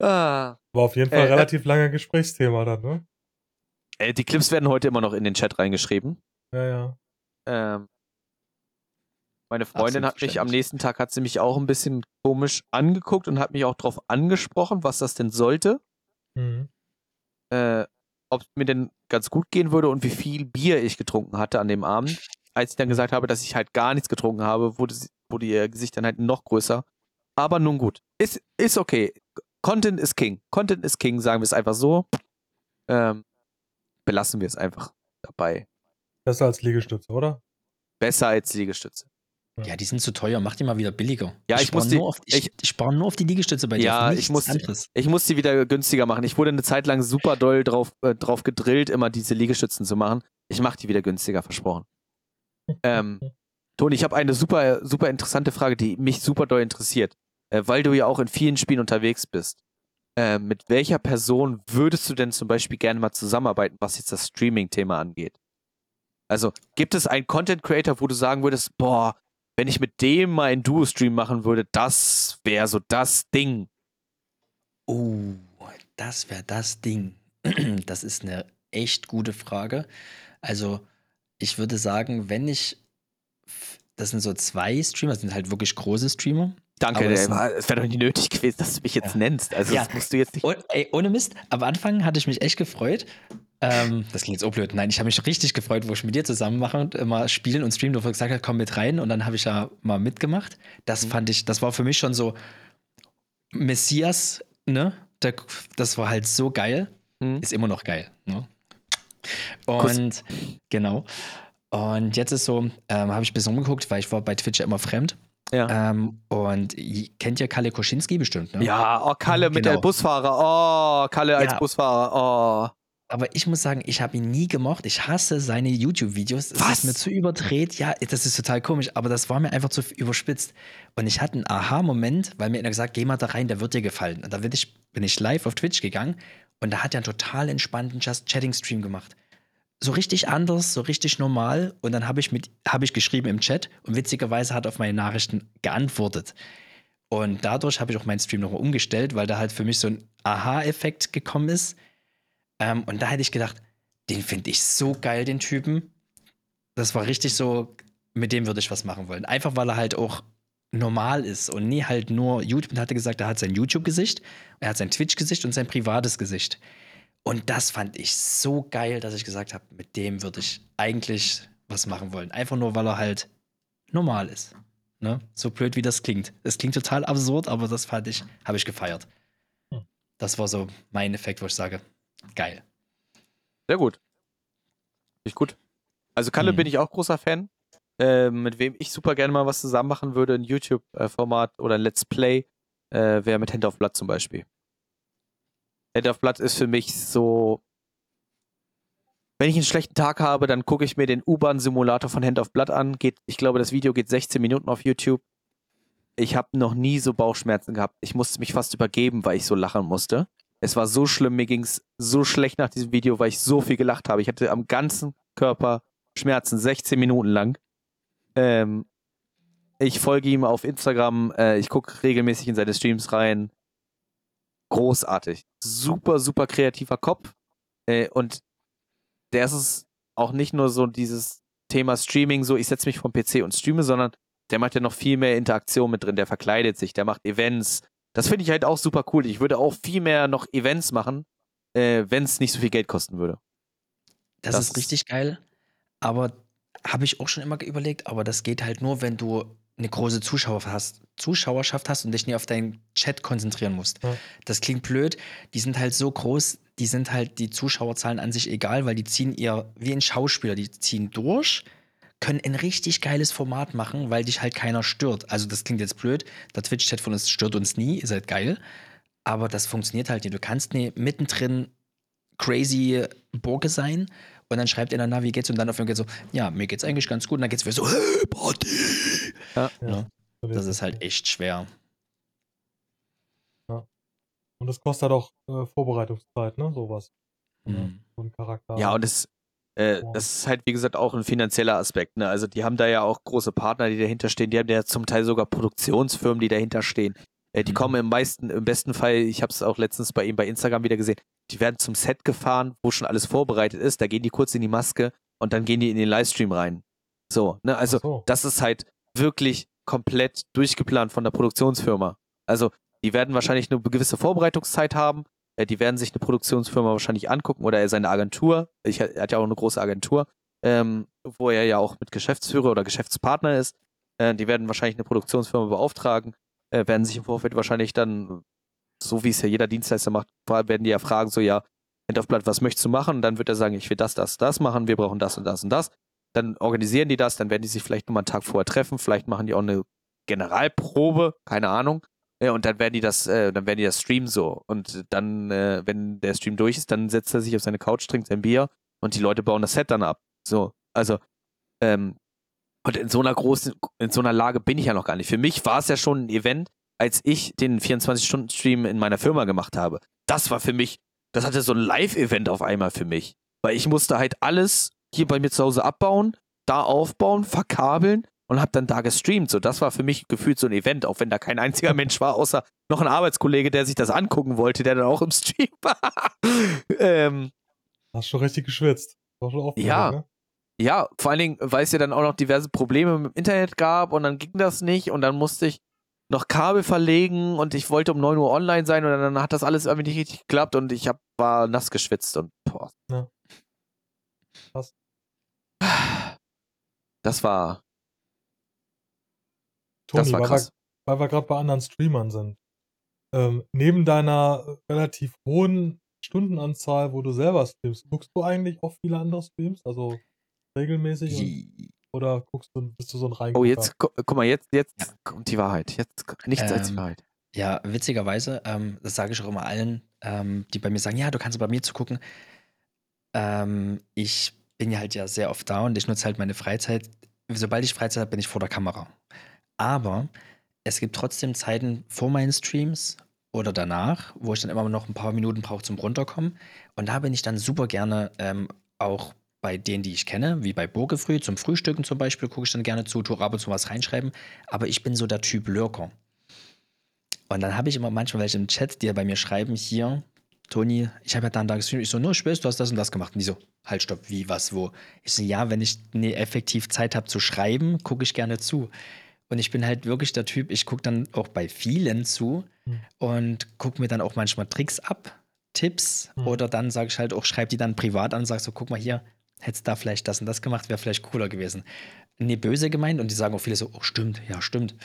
Ah. War auf jeden Fall Äh, ein äh, relativ langer Gesprächsthema dann, ne? Äh, die Clips werden heute immer noch in den Chat reingeschrieben. Ja, ja. Ähm, meine Freundin hat mich am nächsten Tag hat sie mich auch ein bisschen komisch angeguckt und hat mich auch darauf angesprochen, was das denn sollte, Mhm. äh, ob es mir denn ganz gut gehen würde und wie viel Bier ich getrunken hatte an dem Abend. Als ich dann gesagt habe, dass ich halt gar nichts getrunken habe, wurde, sie, wurde ihr Gesicht dann halt noch größer. Aber nun gut. Ist, ist okay. Content ist King. Content ist King, sagen wir es einfach so. Ähm, belassen wir es einfach dabei. Besser als Liegestütze, oder? Besser als Liegestütze. Ja, die sind zu teuer. Mach die mal wieder billiger. Ja, ich muss spare die- nur auf, ich, ich- ich spare nur auf die Liegestütze bei dir. Ja, ich muss- anderes. Ich muss die wieder günstiger machen. Ich wurde eine Zeit lang super doll drauf, äh, drauf gedrillt, immer diese Liegestützen zu machen. Ich mache die wieder günstiger, versprochen. Ähm, Toni, ich habe eine super, super interessante Frage, die mich super doll interessiert. Äh, weil du ja auch in vielen Spielen unterwegs bist. Äh, mit welcher Person würdest du denn zum Beispiel gerne mal zusammenarbeiten, was jetzt das Streaming-Thema angeht? Also, gibt es einen Content Creator, wo du sagen würdest, boah, wenn ich mit dem mal einen Duo-Stream machen würde, das wäre so das Ding. Oh, das wäre das Ding. Das ist eine echt gute Frage. Also, ich würde sagen, wenn ich. Das sind so zwei Streamer, das sind halt wirklich große Streamer. Danke, es wäre doch nicht nötig gewesen, dass du mich jetzt Ja. nennst. Also Ja. das musst du jetzt nicht. Und, ey, ohne Mist, am Anfang hatte ich mich echt gefreut. Ähm, das klingt jetzt auch blöd. Nein, ich habe mich richtig gefreut, wo ich mit dir zusammen mache und immer spielen und streamen, wo du gesagt hast, komm mit rein. Und dann habe ich ja mal mitgemacht. Das Mhm. fand ich, das war für mich schon so Messias, ne? Der, das war halt so geil. Mhm. Ist immer noch geil. Ne? Kuss. Und genau. Und jetzt ist so, ähm, habe ich ein bisschen umgeguckt, weil ich war bei Twitch ja immer fremd. Ja. Ähm, und kennt ihr Kalle Koschinski bestimmt, ne? ja, oh, Kalle mit Genau. der Busfahrer. Oh, Kalle als Ja. Busfahrer. Oh. Aber ich muss sagen, ich habe ihn nie gemocht. Ich hasse seine YouTube-Videos. Was? ist mir zu überdreht. Ja, das ist total komisch, aber das war mir einfach zu überspitzt. Und ich hatte einen Aha-Moment, weil mir einer gesagt, geh mal da rein, der wird dir gefallen. Und da bin ich, bin ich live auf Twitch gegangen und da hat er einen total entspannten Just-Chatting-Stream gemacht. So richtig anders, so richtig normal. Und dann habe ich, mit- habe ich geschrieben im Chat und witzigerweise hat er auf meine Nachrichten geantwortet. Und dadurch habe ich auch meinen Stream nochmal umgestellt, weil da halt für mich so ein Aha-Effekt gekommen ist. Ähm, und da hätte ich gedacht, den finde ich so geil, den Typen. Das war richtig so, mit dem würde ich was machen wollen. Einfach weil er halt auch normal ist und nie halt nur YouTube. Und hatte gesagt, er hat sein YouTube-Gesicht, er hat sein Twitch-Gesicht und sein privates Gesicht. Und das fand ich so geil, dass ich gesagt habe, mit dem würde ich eigentlich was machen wollen. Einfach nur, weil er halt normal ist. Ne? So blöd wie das klingt. Es klingt total absurd, aber das fand ich, habe ich gefeiert. Hm. Das war so mein Effekt, wo ich sage, geil. Sehr gut. Finde Ich gut. Also Kalle Mhm. bin ich auch großer Fan. Äh, mit wem ich super gerne mal was zusammen machen würde, ein YouTube-Format oder ein Let's Play, äh, wäre mit Hand auf Blatt zum Beispiel. Hand auf Blatt ist für mich so. Wenn ich einen schlechten Tag habe, dann gucke ich mir den U-Bahn-Simulator von Hand auf Blatt an. Geht, ich glaube, das Video geht 16 Minuten auf YouTube. Ich habe noch nie so Bauchschmerzen gehabt. Ich musste mich fast übergeben, weil ich so lachen musste. Es war so schlimm, mir ging es so schlecht nach diesem Video, weil ich so viel gelacht habe. Ich hatte am ganzen Körper Schmerzen, 16 Minuten lang. Ähm, ich folge ihm auf Instagram, äh, ich gucke regelmäßig in seine Streams rein. Großartig. Super, super kreativer Kopf. Äh, und der ist es auch nicht nur so dieses Thema Streaming, so ich setze mich vom PC und streame, sondern der macht ja noch viel mehr Interaktion mit drin. Der verkleidet sich, der macht Events. Das finde ich halt auch super cool. Ich würde auch viel mehr noch Events machen, äh, wenn es nicht so viel Geld kosten würde. Das, Das- ist richtig geil. Aber habe ich auch schon immer überlegt, aber das geht halt nur, wenn du eine große Zuschauer hast, Zuschauerschaft hast und dich nie auf deinen Chat konzentrieren musst. Ja. Das klingt blöd. Die sind halt so groß, die sind halt die Zuschauerzahlen an sich egal, weil die ziehen ihr, wie ein Schauspieler, die ziehen durch, können ein richtig geiles Format machen, weil dich halt keiner stört. Also das klingt jetzt blöd. Der Twitch-Chat von uns stört uns nie, ist halt geil. Aber das funktioniert halt nicht. Du kannst nie mittendrin crazy Burge sein und dann schreibt einer, na, wie geht's? Und dann auf einmal geht so, ja, mir geht's eigentlich ganz gut. Und dann geht's wieder so, hey, Party! Ja. Ja, das ist halt echt schwer. Und das kostet halt auch äh, Vorbereitungszeit, ne? Sowas. Mhm. So ein Charakter. Ja, und es, äh, Ja. das ist halt, wie gesagt, auch ein finanzieller Aspekt. Ne? Also die haben da ja auch große Partner, die dahinter stehen. Die haben ja zum Teil sogar Produktionsfirmen, die dahinter stehen. Äh, die Mhm. kommen im meisten, im besten Fall, ich habe es auch letztens bei ihm bei Instagram wieder gesehen, die werden zum Set gefahren, wo schon alles vorbereitet ist. Da gehen die kurz in die Maske und dann gehen die in den Livestream rein. So, ne? Also so. das ist halt wirklich komplett durchgeplant von der Produktionsfirma. Also die werden wahrscheinlich eine gewisse Vorbereitungszeit haben. Äh, Die werden sich eine Produktionsfirma wahrscheinlich angucken oder er seine Agentur. Ich, er hat ja auch eine große Agentur, ähm, wo er ja auch mit Geschäftsführer oder Geschäftspartner ist. Äh, die werden wahrscheinlich eine Produktionsfirma beauftragen, äh, werden sich im Vorfeld wahrscheinlich dann, so wie es ja jeder Dienstleister macht, werden die ja fragen, so ja, Hand auf Blatt, was möchtest du machen? Und dann wird er sagen, ich will das, das, das machen, wir brauchen das und das und das. dann organisieren die das, dann werden die sich vielleicht nur mal einen Tag vorher treffen, vielleicht machen die auch eine Generalprobe, keine Ahnung. Ja, und dann werden die das, äh, dann werden die das streamen so. Und dann, äh, wenn der Stream durch ist, dann setzt er sich auf seine Couch, trinkt sein Bier und die Leute bauen das Set dann ab. So, also, ähm, und in so einer großen, in so einer Lage bin ich ja noch gar nicht. Für mich war es ja schon ein Event, als ich den 24-Stunden-Stream in meiner Firma gemacht habe. Das war für mich, das hatte so ein Live-Event auf einmal für mich. Weil ich musste halt alles hier bei mir zu Hause abbauen, da aufbauen, verkabeln und habe dann da gestreamt. So, das war für mich gefühlt so ein Event, auch wenn da kein einziger Mensch war, außer noch ein Arbeitskollege, der sich das angucken wollte, der dann auch im Stream war. ähm, Hast schon richtig geschwitzt. War schon aufgeregt, Ja. Ne? ja, vor allen Dingen, weil es ja dann auch noch diverse Probleme mit dem Internet gab und dann ging das nicht und dann musste ich noch Kabel verlegen und ich wollte um 9 Uhr online sein und dann hat das alles irgendwie nicht richtig geklappt und ich hab, war nass geschwitzt und boah. Ja. Krass. Das war, Toni, das war weil krass. wir, weil wir gerade bei anderen Streamern sind. Ähm, neben deiner relativ hohen Stundenanzahl, wo du selber streamst, guckst du eigentlich auch viele andere Streams? Also regelmäßig? Und, oder guckst du, bist du so ein Reingucker? Oh, jetzt, gu guck mal, jetzt, jetzt kommt die Wahrheit. Jetzt nichts als die Ähm, Wahrheit. Ja, witzigerweise, ähm, das sage ich auch immer allen, ähm, die bei mir sagen, ja, du kannst bei mir zugucken. Ähm, ich bin ja halt ja sehr oft da und ich nutze halt meine Freizeit. Sobald ich Freizeit habe, bin ich vor der Kamera. Aber es gibt trotzdem Zeiten vor meinen Streams oder danach, wo ich dann immer noch ein paar Minuten brauche zum Runterkommen. Und da bin ich dann super gerne ähm, auch bei denen, die ich kenne, wie bei Burgefrüh, zum Frühstücken zum Beispiel, gucke ich dann gerne zu, tue ab und zu was reinschreiben. Aber ich bin so der Typ Lurker. Und dann habe ich immer manchmal welche im Chat, die bei mir schreiben, hier, Toni, ich habe ja dann da gestreamt. Ich so, nur, weiß, du hast das und das gemacht. Und die so, halt, stopp, wie, was, wo? Ich so, ja, wenn ich ne, effektiv Zeit habe zu schreiben, gucke ich gerne zu. Und ich bin halt wirklich der Typ, ich gucke dann auch bei vielen zu Hm. und gucke mir dann auch manchmal Tricks ab, Tipps. Hm. Oder dann sage ich halt auch, schreibe die dann privat an und sage so, guck mal hier, hättest da vielleicht das und das gemacht, wäre vielleicht cooler gewesen. Nee, böse gemeint und die sagen auch viele so, oh, stimmt, ja, stimmt.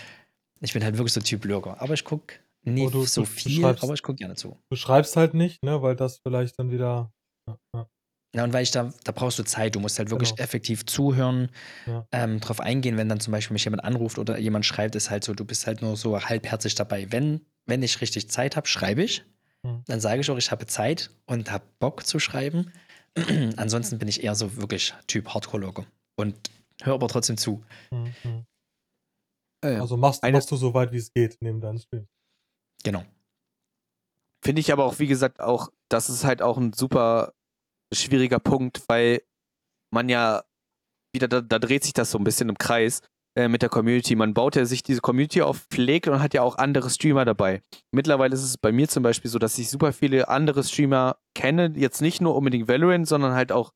Ich bin halt wirklich so Typ Lurker. Aber ich gucke nicht Oh, du- so du- viel, aber ich gucke gerne zu. Du schreibst halt nicht, ne, weil das vielleicht dann wieder. Ja, ja. Ja, und weil ich da, da brauchst du Zeit, du musst halt wirklich Genau. effektiv zuhören, Ja. ähm, drauf eingehen, wenn dann zum Beispiel mich jemand anruft oder jemand schreibt, ist halt so, du bist halt nur so halbherzig dabei. Wenn, wenn ich richtig Zeit habe, schreibe ich. Hm. Dann sage ich auch, ich habe Zeit und habe Bock zu schreiben. Ansonsten bin ich eher so wirklich Typ Hardcore-Logo und höre aber trotzdem zu. Hm, hm. Äh, Also machst, eine- machst du so weit, wie es geht, neben deinen Streams. Genau. Finde ich aber auch, wie gesagt, auch, das ist halt auch ein super schwieriger Punkt, weil man ja wieder, da, da dreht sich das so ein bisschen im Kreis äh, mit der Community. Man baut ja sich diese Community auf, pflegt und hat ja auch andere Streamer dabei. Mittlerweile ist es bei mir zum Beispiel so, dass ich super viele andere Streamer kenne, jetzt nicht nur unbedingt Valorant, sondern halt auch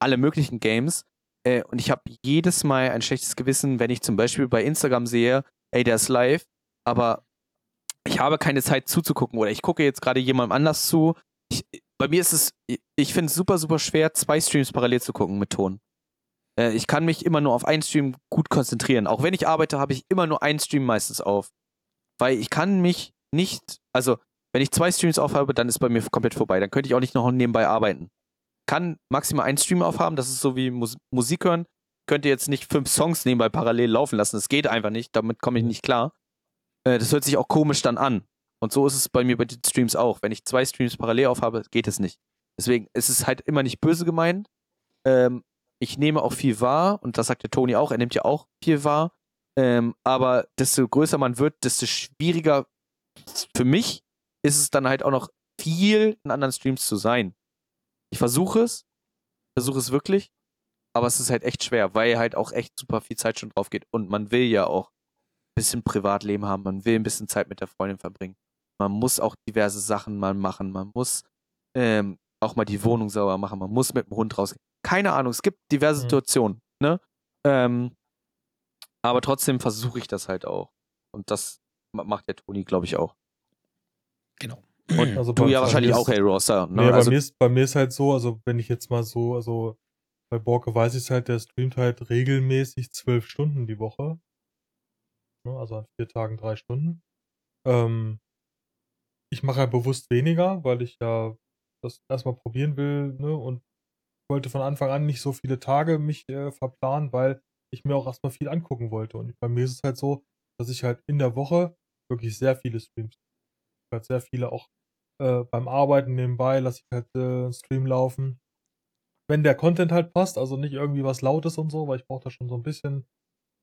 alle möglichen Games. Äh, und ich habe jedes Mal ein schlechtes Gewissen, wenn ich zum Beispiel bei Instagram sehe, ey, der ist live, aber ich habe keine Zeit zuzugucken oder ich gucke jetzt gerade jemandem anders zu. Ich, bei mir ist es, ich finde es super, super schwer, zwei Streams parallel zu gucken mit Ton. Äh, ich kann mich immer nur auf einen Stream gut konzentrieren. Auch wenn ich arbeite, habe ich immer nur einen Stream meistens auf. Weil ich kann mich nicht, also wenn ich zwei Streams aufhabe, dann ist bei mir komplett vorbei. Dann könnte ich auch nicht noch nebenbei arbeiten. Kann maximal einen Stream aufhaben, das ist so wie Mus Musik hören. Könnte jetzt nicht fünf Songs nebenbei parallel laufen lassen. Das geht einfach nicht, damit komme ich nicht klar. Äh, das hört sich auch komisch dann an. Und so ist es bei mir bei den Streams auch. Wenn ich zwei Streams parallel aufhabe, geht es nicht. Deswegen ist es halt immer nicht böse gemeint. Ähm, ich nehme auch viel wahr und das sagt der Toni auch, er nimmt ja auch viel wahr. Ähm, aber desto größer man wird, desto schwieriger für mich ist es dann halt auch noch viel in anderen Streams zu sein. Ich versuche es, versuche es wirklich, aber es ist halt echt schwer, weil halt auch echt super viel Zeit schon drauf geht und man will ja auch ein bisschen Privatleben haben, man will ein bisschen Zeit mit der Freundin verbringen. Man muss auch diverse Sachen mal machen, man muss ähm, auch mal die Wohnung sauber machen, man muss mit dem Hund rausgehen. Keine Ahnung, es gibt diverse Mhm. Situationen, ne? Ähm, aber trotzdem versuche ich das halt auch. Und das ma- macht der Toni, glaube ich, auch. Genau. Und Also du bei- ja wahrscheinlich mir auch, ist- hey Roster. Ne? Nee, also, bei, mir ist, bei mir ist halt so, also wenn ich jetzt mal so, also bei Borke weiß ich es halt, der streamt halt regelmäßig zwölf Stunden die Woche. Ne, also an vier Tagen drei Stunden. Ähm, ich mache halt bewusst weniger, weil ich ja das erstmal probieren will, ne, und wollte von Anfang an nicht so viele Tage mich äh, verplanen, weil ich mir auch erstmal viel angucken wollte. Und bei mir ist es halt so, dass ich halt in der Woche wirklich sehr viele Streams. Halt sehr viele auch äh, beim Arbeiten nebenbei lasse ich halt äh, Stream laufen. Wenn der Content halt passt, also nicht irgendwie was Lautes und so, weil ich brauche da schon so ein bisschen,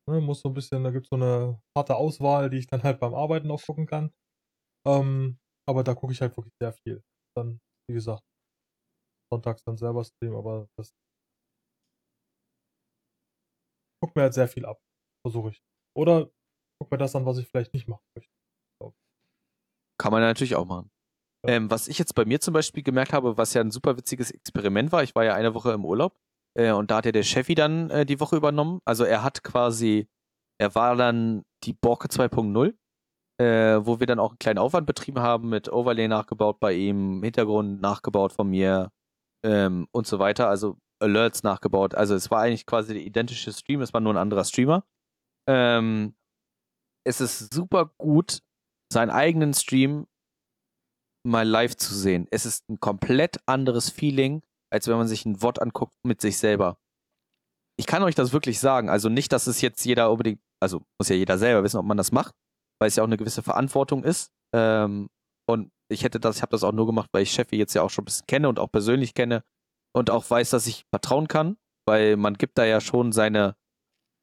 ne, muss so ein bisschen, da gibt es so eine harte Auswahl, die ich dann halt beim Arbeiten auch gucken kann. Ähm, aber da gucke ich halt wirklich sehr viel. Dann, wie gesagt, sonntags dann selber streamen, aber das guck mir halt sehr viel ab. Versuche ich. Oder guck mir das an, was ich vielleicht nicht machen möchte. Kann man natürlich auch machen. Ja. Ähm, was ich jetzt bei mir zum Beispiel gemerkt habe, was ja ein super witziges Experiment war, ich war ja eine Woche im Urlaub äh, und da hat ja der Chefi dann äh, die Woche übernommen. Also er hat quasi, er war dann die Borke 2.0, äh, wo wir dann auch einen kleinen Aufwand betrieben haben, mit Overlay nachgebaut bei ihm, Hintergrund nachgebaut von mir ähm, und so weiter. Also Alerts nachgebaut. Also es war eigentlich quasi der identische Stream, es war nur ein anderer Streamer. Ähm, es ist super gut, seinen eigenen Stream mal live zu sehen. Es ist ein komplett anderes Feeling, als wenn man sich ein Wort anguckt mit sich selber. Ich kann euch das wirklich sagen. Also nicht, dass es jetzt jeder unbedingt, also muss ja jeder selber wissen, ob man das macht, weil es ja auch eine gewisse Verantwortung ist. Ähm, und ich hätte das, ich habe das auch nur gemacht, weil ich Chefie jetzt ja auch schon ein bisschen kenne und auch persönlich kenne und auch weiß, dass ich vertrauen kann, weil man gibt da ja schon seine,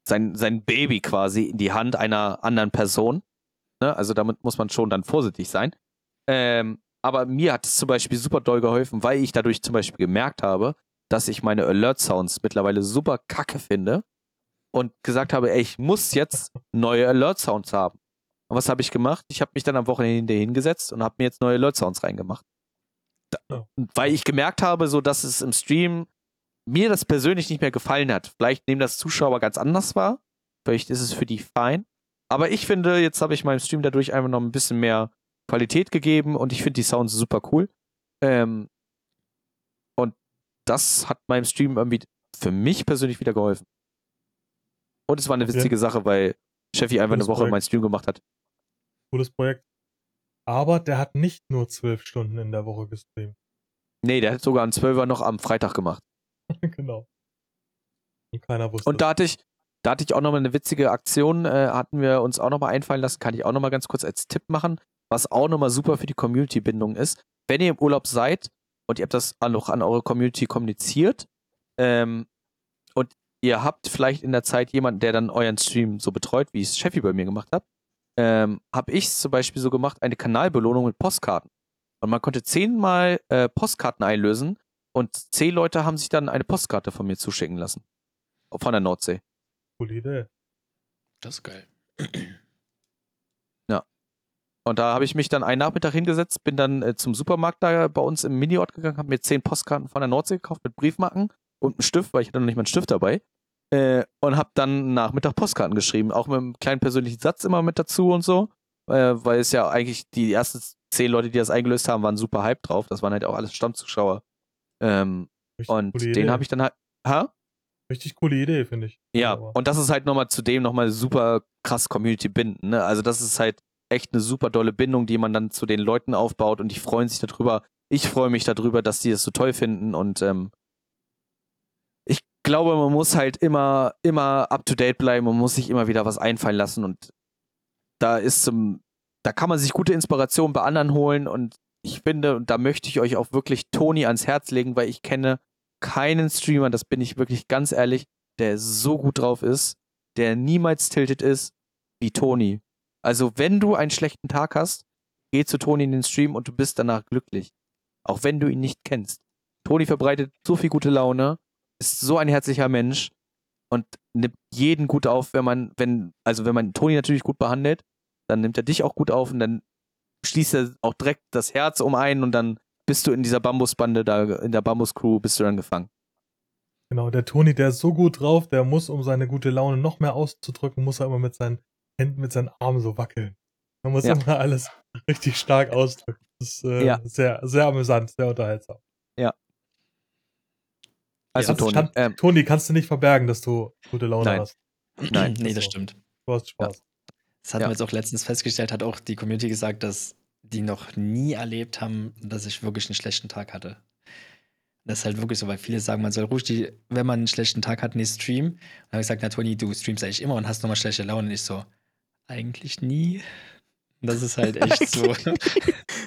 sein, sein Baby quasi in die Hand einer anderen Person. Ne? Also damit muss man schon dann vorsichtig sein. Ähm, aber mir hat es zum Beispiel super doll geholfen, weil ich dadurch zum Beispiel gemerkt habe, dass ich meine Alert-Sounds mittlerweile super kacke finde und gesagt habe, ey, ich muss jetzt neue Alert-Sounds haben. Und was habe ich gemacht? Ich habe mich dann am Wochenende hingesetzt und habe mir jetzt neue Alert-Sounds reingemacht. Ja. Weil ich gemerkt habe, so dass es im Stream mir das persönlich nicht mehr gefallen hat. Vielleicht nehmen das Zuschauer ganz anders wahr. Vielleicht ist es für die fein. Aber ich finde, jetzt habe ich meinem Stream dadurch einfach noch ein bisschen mehr Qualität gegeben und ich finde die Sounds super cool. Ähm, und das hat meinem Stream irgendwie für mich persönlich wieder geholfen. Und es war eine witzige Sache, weil Cheffi einfach eine Woche Projekt. meinen Stream gemacht hat. Cooles Projekt. Aber der hat nicht nur zwölf Stunden in der Woche gestreamt. Nee, der hat sogar einen 12er noch am Freitag gemacht. genau. Und keiner wusste. Und da hatte ich, da hatte ich auch nochmal eine witzige Aktion, äh, hatten wir uns auch nochmal einfallen lassen, kann ich auch nochmal ganz kurz als Tipp machen, was auch nochmal super für die Community-Bindung ist. Wenn ihr im Urlaub seid und ihr habt das auch an eure Community kommuniziert ähm, und ihr habt vielleicht in der Zeit jemanden, der dann euren Stream so betreut, wie es Cheffi bei mir gemacht hat, ähm, habe ich es zum Beispiel so gemacht, eine Kanalbelohnung mit Postkarten. Und man konnte zehnmal äh, Postkarten einlösen und zehn Leute haben sich dann eine Postkarte von mir zuschicken lassen. Von der Nordsee. Coole Idee. Das ist geil. Und da habe ich mich dann einen Nachmittag hingesetzt, bin dann äh, zum Supermarkt da bei uns im Miniort gegangen, habe mir zehn Postkarten von der Nordsee gekauft mit Briefmarken und einem Stift, weil ich hatte noch nicht mal einen Stift dabei. Äh, und habe dann Nachmittag Postkarten geschrieben, auch mit einem kleinen persönlichen Satz immer mit dazu und so. Äh, weil es ja eigentlich die ersten zehn Leute, die das eingelöst haben, waren super hype drauf. Das waren halt auch alles Stammzuschauer. Ähm, Richtig und den habe ich dann halt. Ha? Richtig coole Idee, finde ich. Ja, Aber und das ist halt nochmal zudem nochmal super krass Community binden. Ne? Also das ist halt echt eine super dolle Bindung, die man dann zu den Leuten aufbaut und die freuen sich darüber. Ich freue mich darüber, dass die das so toll finden und ähm, glaube, man muss halt immer, immer up to date bleiben und muss sich immer wieder was einfallen lassen und da ist zum, da kann man sich gute Inspiration bei anderen holen und ich finde, und da möchte ich euch auch wirklich Toni ans Herz legen, weil ich kenne keinen Streamer, das bin ich wirklich ganz ehrlich, der so gut drauf ist, der niemals tiltet ist wie Toni. Also, wenn du einen schlechten Tag hast, geh zu Toni in den Stream und du bist danach glücklich. Auch wenn du ihn nicht kennst. Toni verbreitet so viel gute Laune, ist so ein herzlicher Mensch und nimmt jeden gut auf, wenn man, wenn, also wenn man Toni natürlich gut behandelt, dann nimmt er dich auch gut auf und dann schließt er auch direkt das Herz um einen und dann bist du in dieser Bambusbande da, in der Bambus-Crew, bist du dann gefangen. Genau, der Toni, der ist so gut drauf, der muss, um seine gute Laune noch mehr auszudrücken, muss er immer mit seinen Händen, mit seinen Armen so wackeln. Man muss Ja. immer alles richtig stark ausdrücken. Das ist äh, Ja. sehr, sehr amüsant, sehr unterhaltsam. Also Ja, Toni, ähm, Toni, kannst du nicht verbergen, dass du gute Laune Nein. hast. Nein. nee, das so. stimmt. Du hast Spaß. Das hatten Ja. wir jetzt auch letztens festgestellt, hat auch die Community gesagt, dass die noch nie erlebt haben, dass ich wirklich einen schlechten Tag hatte. Das ist halt wirklich so, weil viele sagen, man soll ruhig, die, wenn man einen schlechten Tag hat, nicht streamen. Und dann habe ich gesagt, na Toni, du streamst eigentlich immer und hast nochmal schlechte Laune. Und ich so, eigentlich nie. Das ist halt echt so.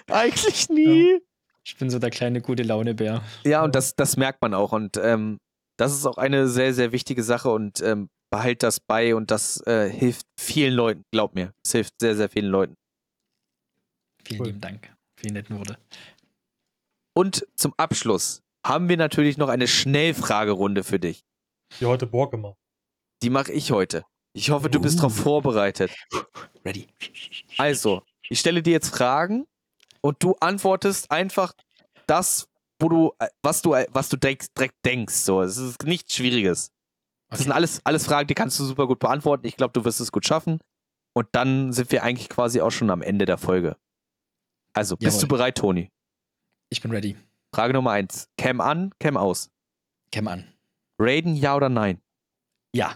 Eigentlich nie. Ich bin so der kleine gute Launebär. Ja, und das, das merkt man auch. Und ähm, das ist auch eine sehr, sehr wichtige Sache und ähm, behalt das bei und das äh, hilft vielen Leuten, glaub mir. Es hilft sehr, sehr vielen Leuten. Vielen Cool. lieben Dank. Vielen netten Worte. Und zum Abschluss haben wir natürlich noch eine Schnellfragerunde für dich. Die heute Borg gemacht. Die mache ich heute. Ich hoffe, du bist Uh. darauf vorbereitet. Ready. Also, ich stelle dir jetzt Fragen und du antwortest einfach das, wo du, äh, was du, äh, was du direkt, direkt denkst. So, es ist nichts Schwieriges. Das sind alles, alles Fragen, die kannst du super gut beantworten. Ich glaube, du wirst es gut schaffen. Und dann sind wir eigentlich quasi auch schon am Ende der Folge. Also, bist Jawohl. du bereit, Toni? Ich bin ready. Frage Nummer eins. Cam an, Cam aus. Cam an. Raiden, ja oder nein? Ja.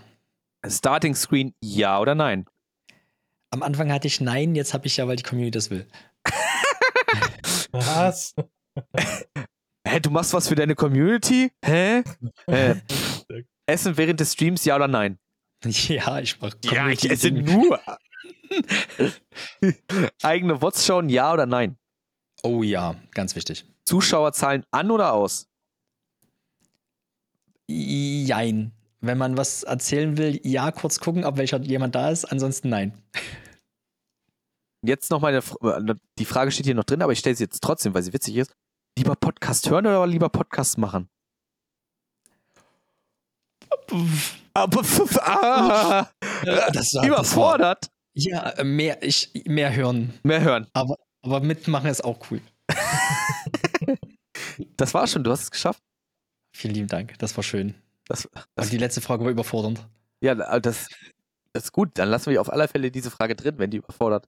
Starting Screen, ja oder nein? Am Anfang hatte ich Nein, jetzt habe ich ja, weil die Community das will. Was? Hä, du machst was für deine Community? Hä? äh, Essen während des Streams, ja oder nein? Ja, ich mache Ja, ich esse nur. Eigene Wots schauen, ja oder nein? Oh ja, ganz wichtig. Zuschauerzahlen an oder aus? Jein. Wenn man was erzählen will, ja, kurz gucken, ob welcher jemand da ist, ansonsten nein. Jetzt noch meine, F- äh, die Frage steht hier noch drin, aber ich stelle sie jetzt trotzdem, weil sie witzig ist. Lieber Podcast hören oder lieber Podcast machen? Ah, war- überfordert. Ja, äh, mehr, ich, mehr hören. Mehr hören. Aber, aber mitmachen ist auch cool. Das war schon, du hast es geschafft. Vielen lieben Dank, das war schön. Das, Und das, die letzte Frage war überfordernd. ja, das, das ist gut. Dann lassen wir auf alle Fälle diese Frage drin, wenn die überfordert.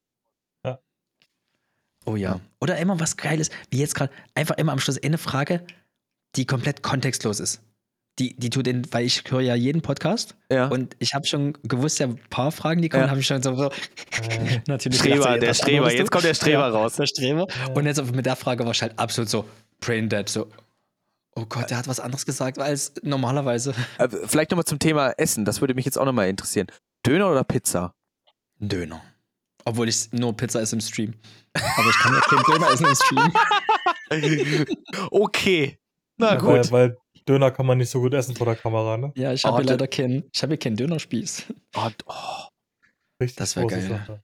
Oh ja. Oder immer was Geiles, wie jetzt gerade, einfach immer am Schluss eine Frage, die komplett kontextlos ist. Die, die tut den, weil ich höre ja jeden Podcast Ja. und ich habe schon gewusst, ja, ein paar Fragen, die kommen, Ja. habe ich schon so, so Äh, natürlich. Streber, der Streber. Jetzt kommt der Streber Ja, raus. Der Streber. Ja. Und jetzt mit der Frage war ich halt absolut so brain dead, so. Oh Gott, der hat was anderes gesagt als normalerweise. Äh, Vielleicht nochmal zum Thema Essen. Das würde mich jetzt auch nochmal interessieren. Döner oder Pizza? Döner. Obwohl ich nur Pizza esse im Stream. Aber ich kann ja keinen Döner essen im Stream. okay. Na Ja, gut. Weil, weil Döner kann man nicht so gut essen vor der Kamera, ne? Ja, ich Oh, habe hier der- leider keinen, ich habe hier keinen Dönerspieß. Und, oh, Richtig Das wär große geil. Sache.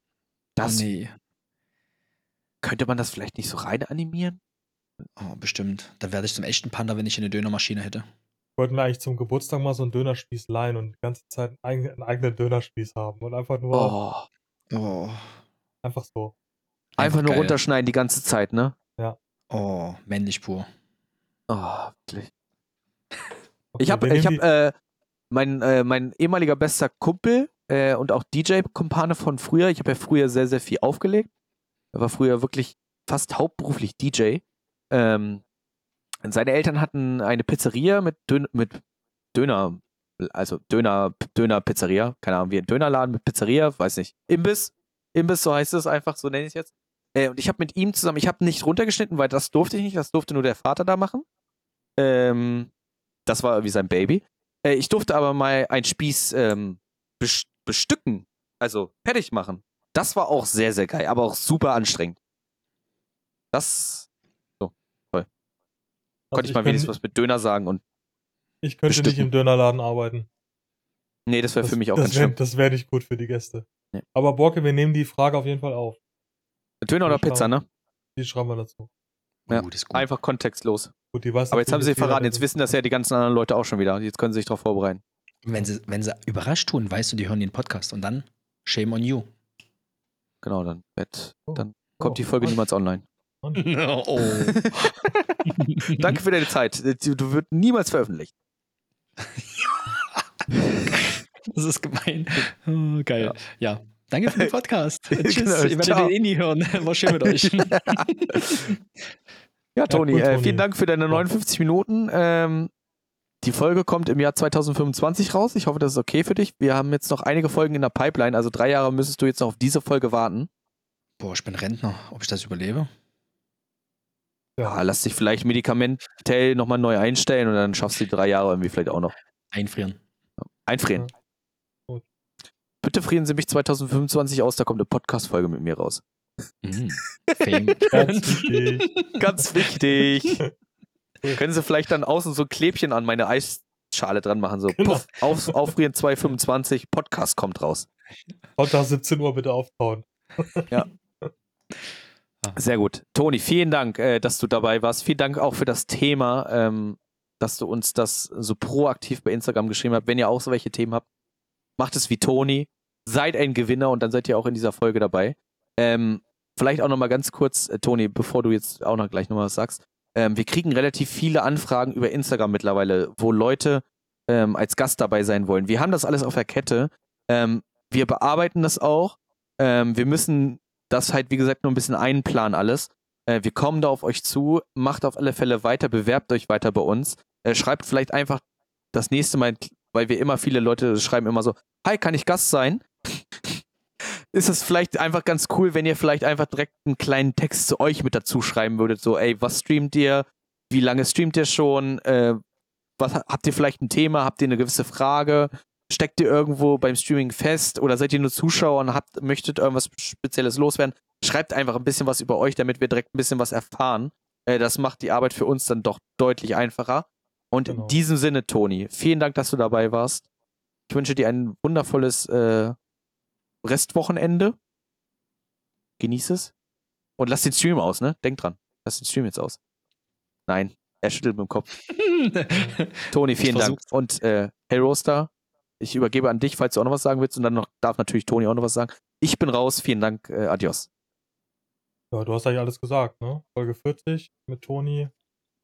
das oh, nee. könnte man das vielleicht nicht so rein animieren? Oh, bestimmt. Dann werde ich zum echten Panda, wenn ich eine Dönermaschine hätte. Wollten wir eigentlich zum Geburtstag mal so einen Dönerspieß leihen und die ganze Zeit einen eigenen Dönerspieß haben und einfach nur, Oh. Oh. einfach so. Einfach nur geil. runterschneiden die ganze Zeit, ne? Oh, männlich pur. Oh, wirklich. Okay, Ich habe, ich habe, äh, mein, äh, mein ehemaliger bester Kumpel äh, und auch DJ-Kumpane von früher. Ich habe ja früher sehr, sehr viel aufgelegt. Er war früher wirklich fast hauptberuflich DJ. Ähm, seine Eltern hatten eine Pizzeria mit, Dön mit Döner, also Döner, Döner Pizzeria, keine Ahnung, wie ein Dönerladen mit Pizzeria, weiß nicht. Imbiss, Imbiss, so heißt es einfach, so nenne ich es jetzt. Äh, und ich habe mit ihm zusammen, ich habe nicht runtergeschnitten, weil das durfte ich nicht, das durfte nur der Vater da machen. Ähm, das war wie sein Baby. Äh, ich durfte aber mal einen Spieß ähm, bes- bestücken, also fertig machen. Das war auch sehr, sehr geil, aber auch super anstrengend. Das die- konnte also ich mal kann- wenigstens was mit Döner sagen und Ich könnte nicht bestücken. im Dönerladen arbeiten. nee, das wäre für mich auch das ganz wär, schlimm. Das wäre nicht gut für die Gäste. Nee. Aber Borke, wir nehmen die Frage auf jeden Fall auf. Döner oder Pizza, ne? Die schreiben wir dazu. Ja, Uh, das ist gut. Einfach kontextlos. Gut, die weiß Aber jetzt haben sie verraten, jetzt wissen das ja die ganzen anderen Leute auch schon wieder. Jetzt können sie sich darauf vorbereiten. Wenn sie, wenn sie überrascht tun, weißt du, die hören den Podcast und dann shame on you. Genau, dann, wird- Oh. dann kommt Oh, die Folge Mann. niemals online. oh. Danke für deine Zeit. Du, du wird niemals veröffentlicht. Das ist gemein. Oh, geil. Ja. Danke für den Podcast. Tschüss. Genau, Ihr werdet den eh nie hören. War schön mit euch. Ja, Toni, cool, äh, vielen Dank für deine 59 Minuten. Ähm, die Folge kommt im Jahr 2025 raus. Ich hoffe, das ist okay für dich. Wir haben jetzt noch einige Folgen in der Pipeline, also drei Jahre müsstest du jetzt noch auf diese Folge warten. Boah, ich bin Rentner. Ob ich das überlebe? Ja, lass dich vielleicht medikamentell nochmal neu einstellen und dann schaffst du die drei Jahre irgendwie vielleicht auch noch. Einfrieren. Einfrieren. Ja. Gut. Bitte frieren Sie mich 2025 aus, da kommt eine Podcast-Folge mit mir raus. Mhm. Ganz wichtig. Ganz wichtig. Können Sie vielleicht dann außen so ein Klebchen an meine Eisschale dran machen, so Genau. puff, auf, aufrieren 225, Podcast kommt raus. Sonntag 17 Uhr bitte auftauen. Sehr gut. Toni, vielen Dank, äh, dass du dabei warst. Vielen Dank auch für das Thema, ähm, dass du uns das so proaktiv bei Instagram geschrieben hast. Wenn ihr auch so welche Themen habt, macht es wie Toni. Seid ein Gewinner und dann seid ihr auch in dieser Folge dabei. Ähm, vielleicht auch nochmal ganz kurz, äh, Toni, bevor du jetzt auch noch gleich nochmal was sagst. Ähm, wir kriegen relativ viele Anfragen über Instagram mittlerweile, wo Leute ähm, als Gast dabei sein wollen. Wir haben das alles auf der Kette. Ähm, wir bearbeiten das auch. Ähm, wir müssen das halt, wie gesagt, nur ein bisschen einplanen alles. Äh, wir kommen da auf euch zu, macht auf alle Fälle weiter, bewerbt euch weiter bei uns. Äh, schreibt vielleicht einfach das nächste Mal, weil wir immer viele Leute schreiben immer so, hi, kann ich Gast sein? Ist es vielleicht einfach ganz cool, wenn ihr vielleicht einfach direkt einen kleinen Text zu euch mit dazu schreiben würdet, so, ey, was streamt ihr? Wie lange streamt ihr schon? Äh, was habt ihr vielleicht ein Thema? Habt ihr eine gewisse Frage? Steckt ihr irgendwo beim Streaming fest oder seid ihr nur Zuschauer und habt, möchtet irgendwas Spezielles loswerden? Schreibt einfach ein bisschen was über euch, damit wir direkt ein bisschen was erfahren. Äh, das macht die Arbeit für uns dann doch deutlich einfacher. Und Genau. in diesem Sinne, Toni, vielen Dank, dass du dabei warst. Ich wünsche dir ein wundervolles äh, Restwochenende. Genieß es. Und lass den Stream aus, ne? Denk dran. Lass den Stream jetzt aus. Nein, er schüttelt mit dem Kopf. Toni, vielen Dank. Und äh, hey Roaster, ich übergebe an dich, falls du auch noch was sagen willst. Und dann noch, darf natürlich Toni auch noch was sagen. Ich bin raus. Vielen Dank. Äh, adios. Ja, du hast eigentlich alles gesagt, ne? Folge 40 mit Toni.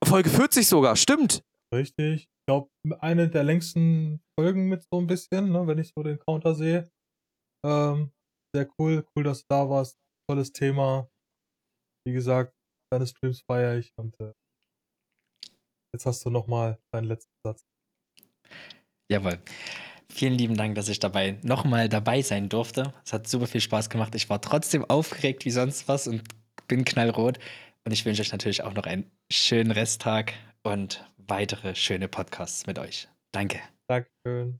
Folge 40 sogar. Stimmt. Richtig. Ich glaube, eine der längsten Folgen mit so ein bisschen, ne, wenn ich so den Counter sehe. Ähm, sehr cool. Cool, dass du da warst. Tolles Thema. Wie gesagt, deine Streams feiere ich und äh, jetzt hast du nochmal deinen letzten Satz. Jawohl. Vielen lieben Dank, dass ich dabei nochmal dabei sein durfte. Es hat super viel Spaß gemacht. Ich war trotzdem aufgeregt wie sonst was und bin knallrot. Und ich wünsche euch natürlich auch noch einen schönen Resttag und weitere schöne Podcasts mit euch. Danke. Dankeschön.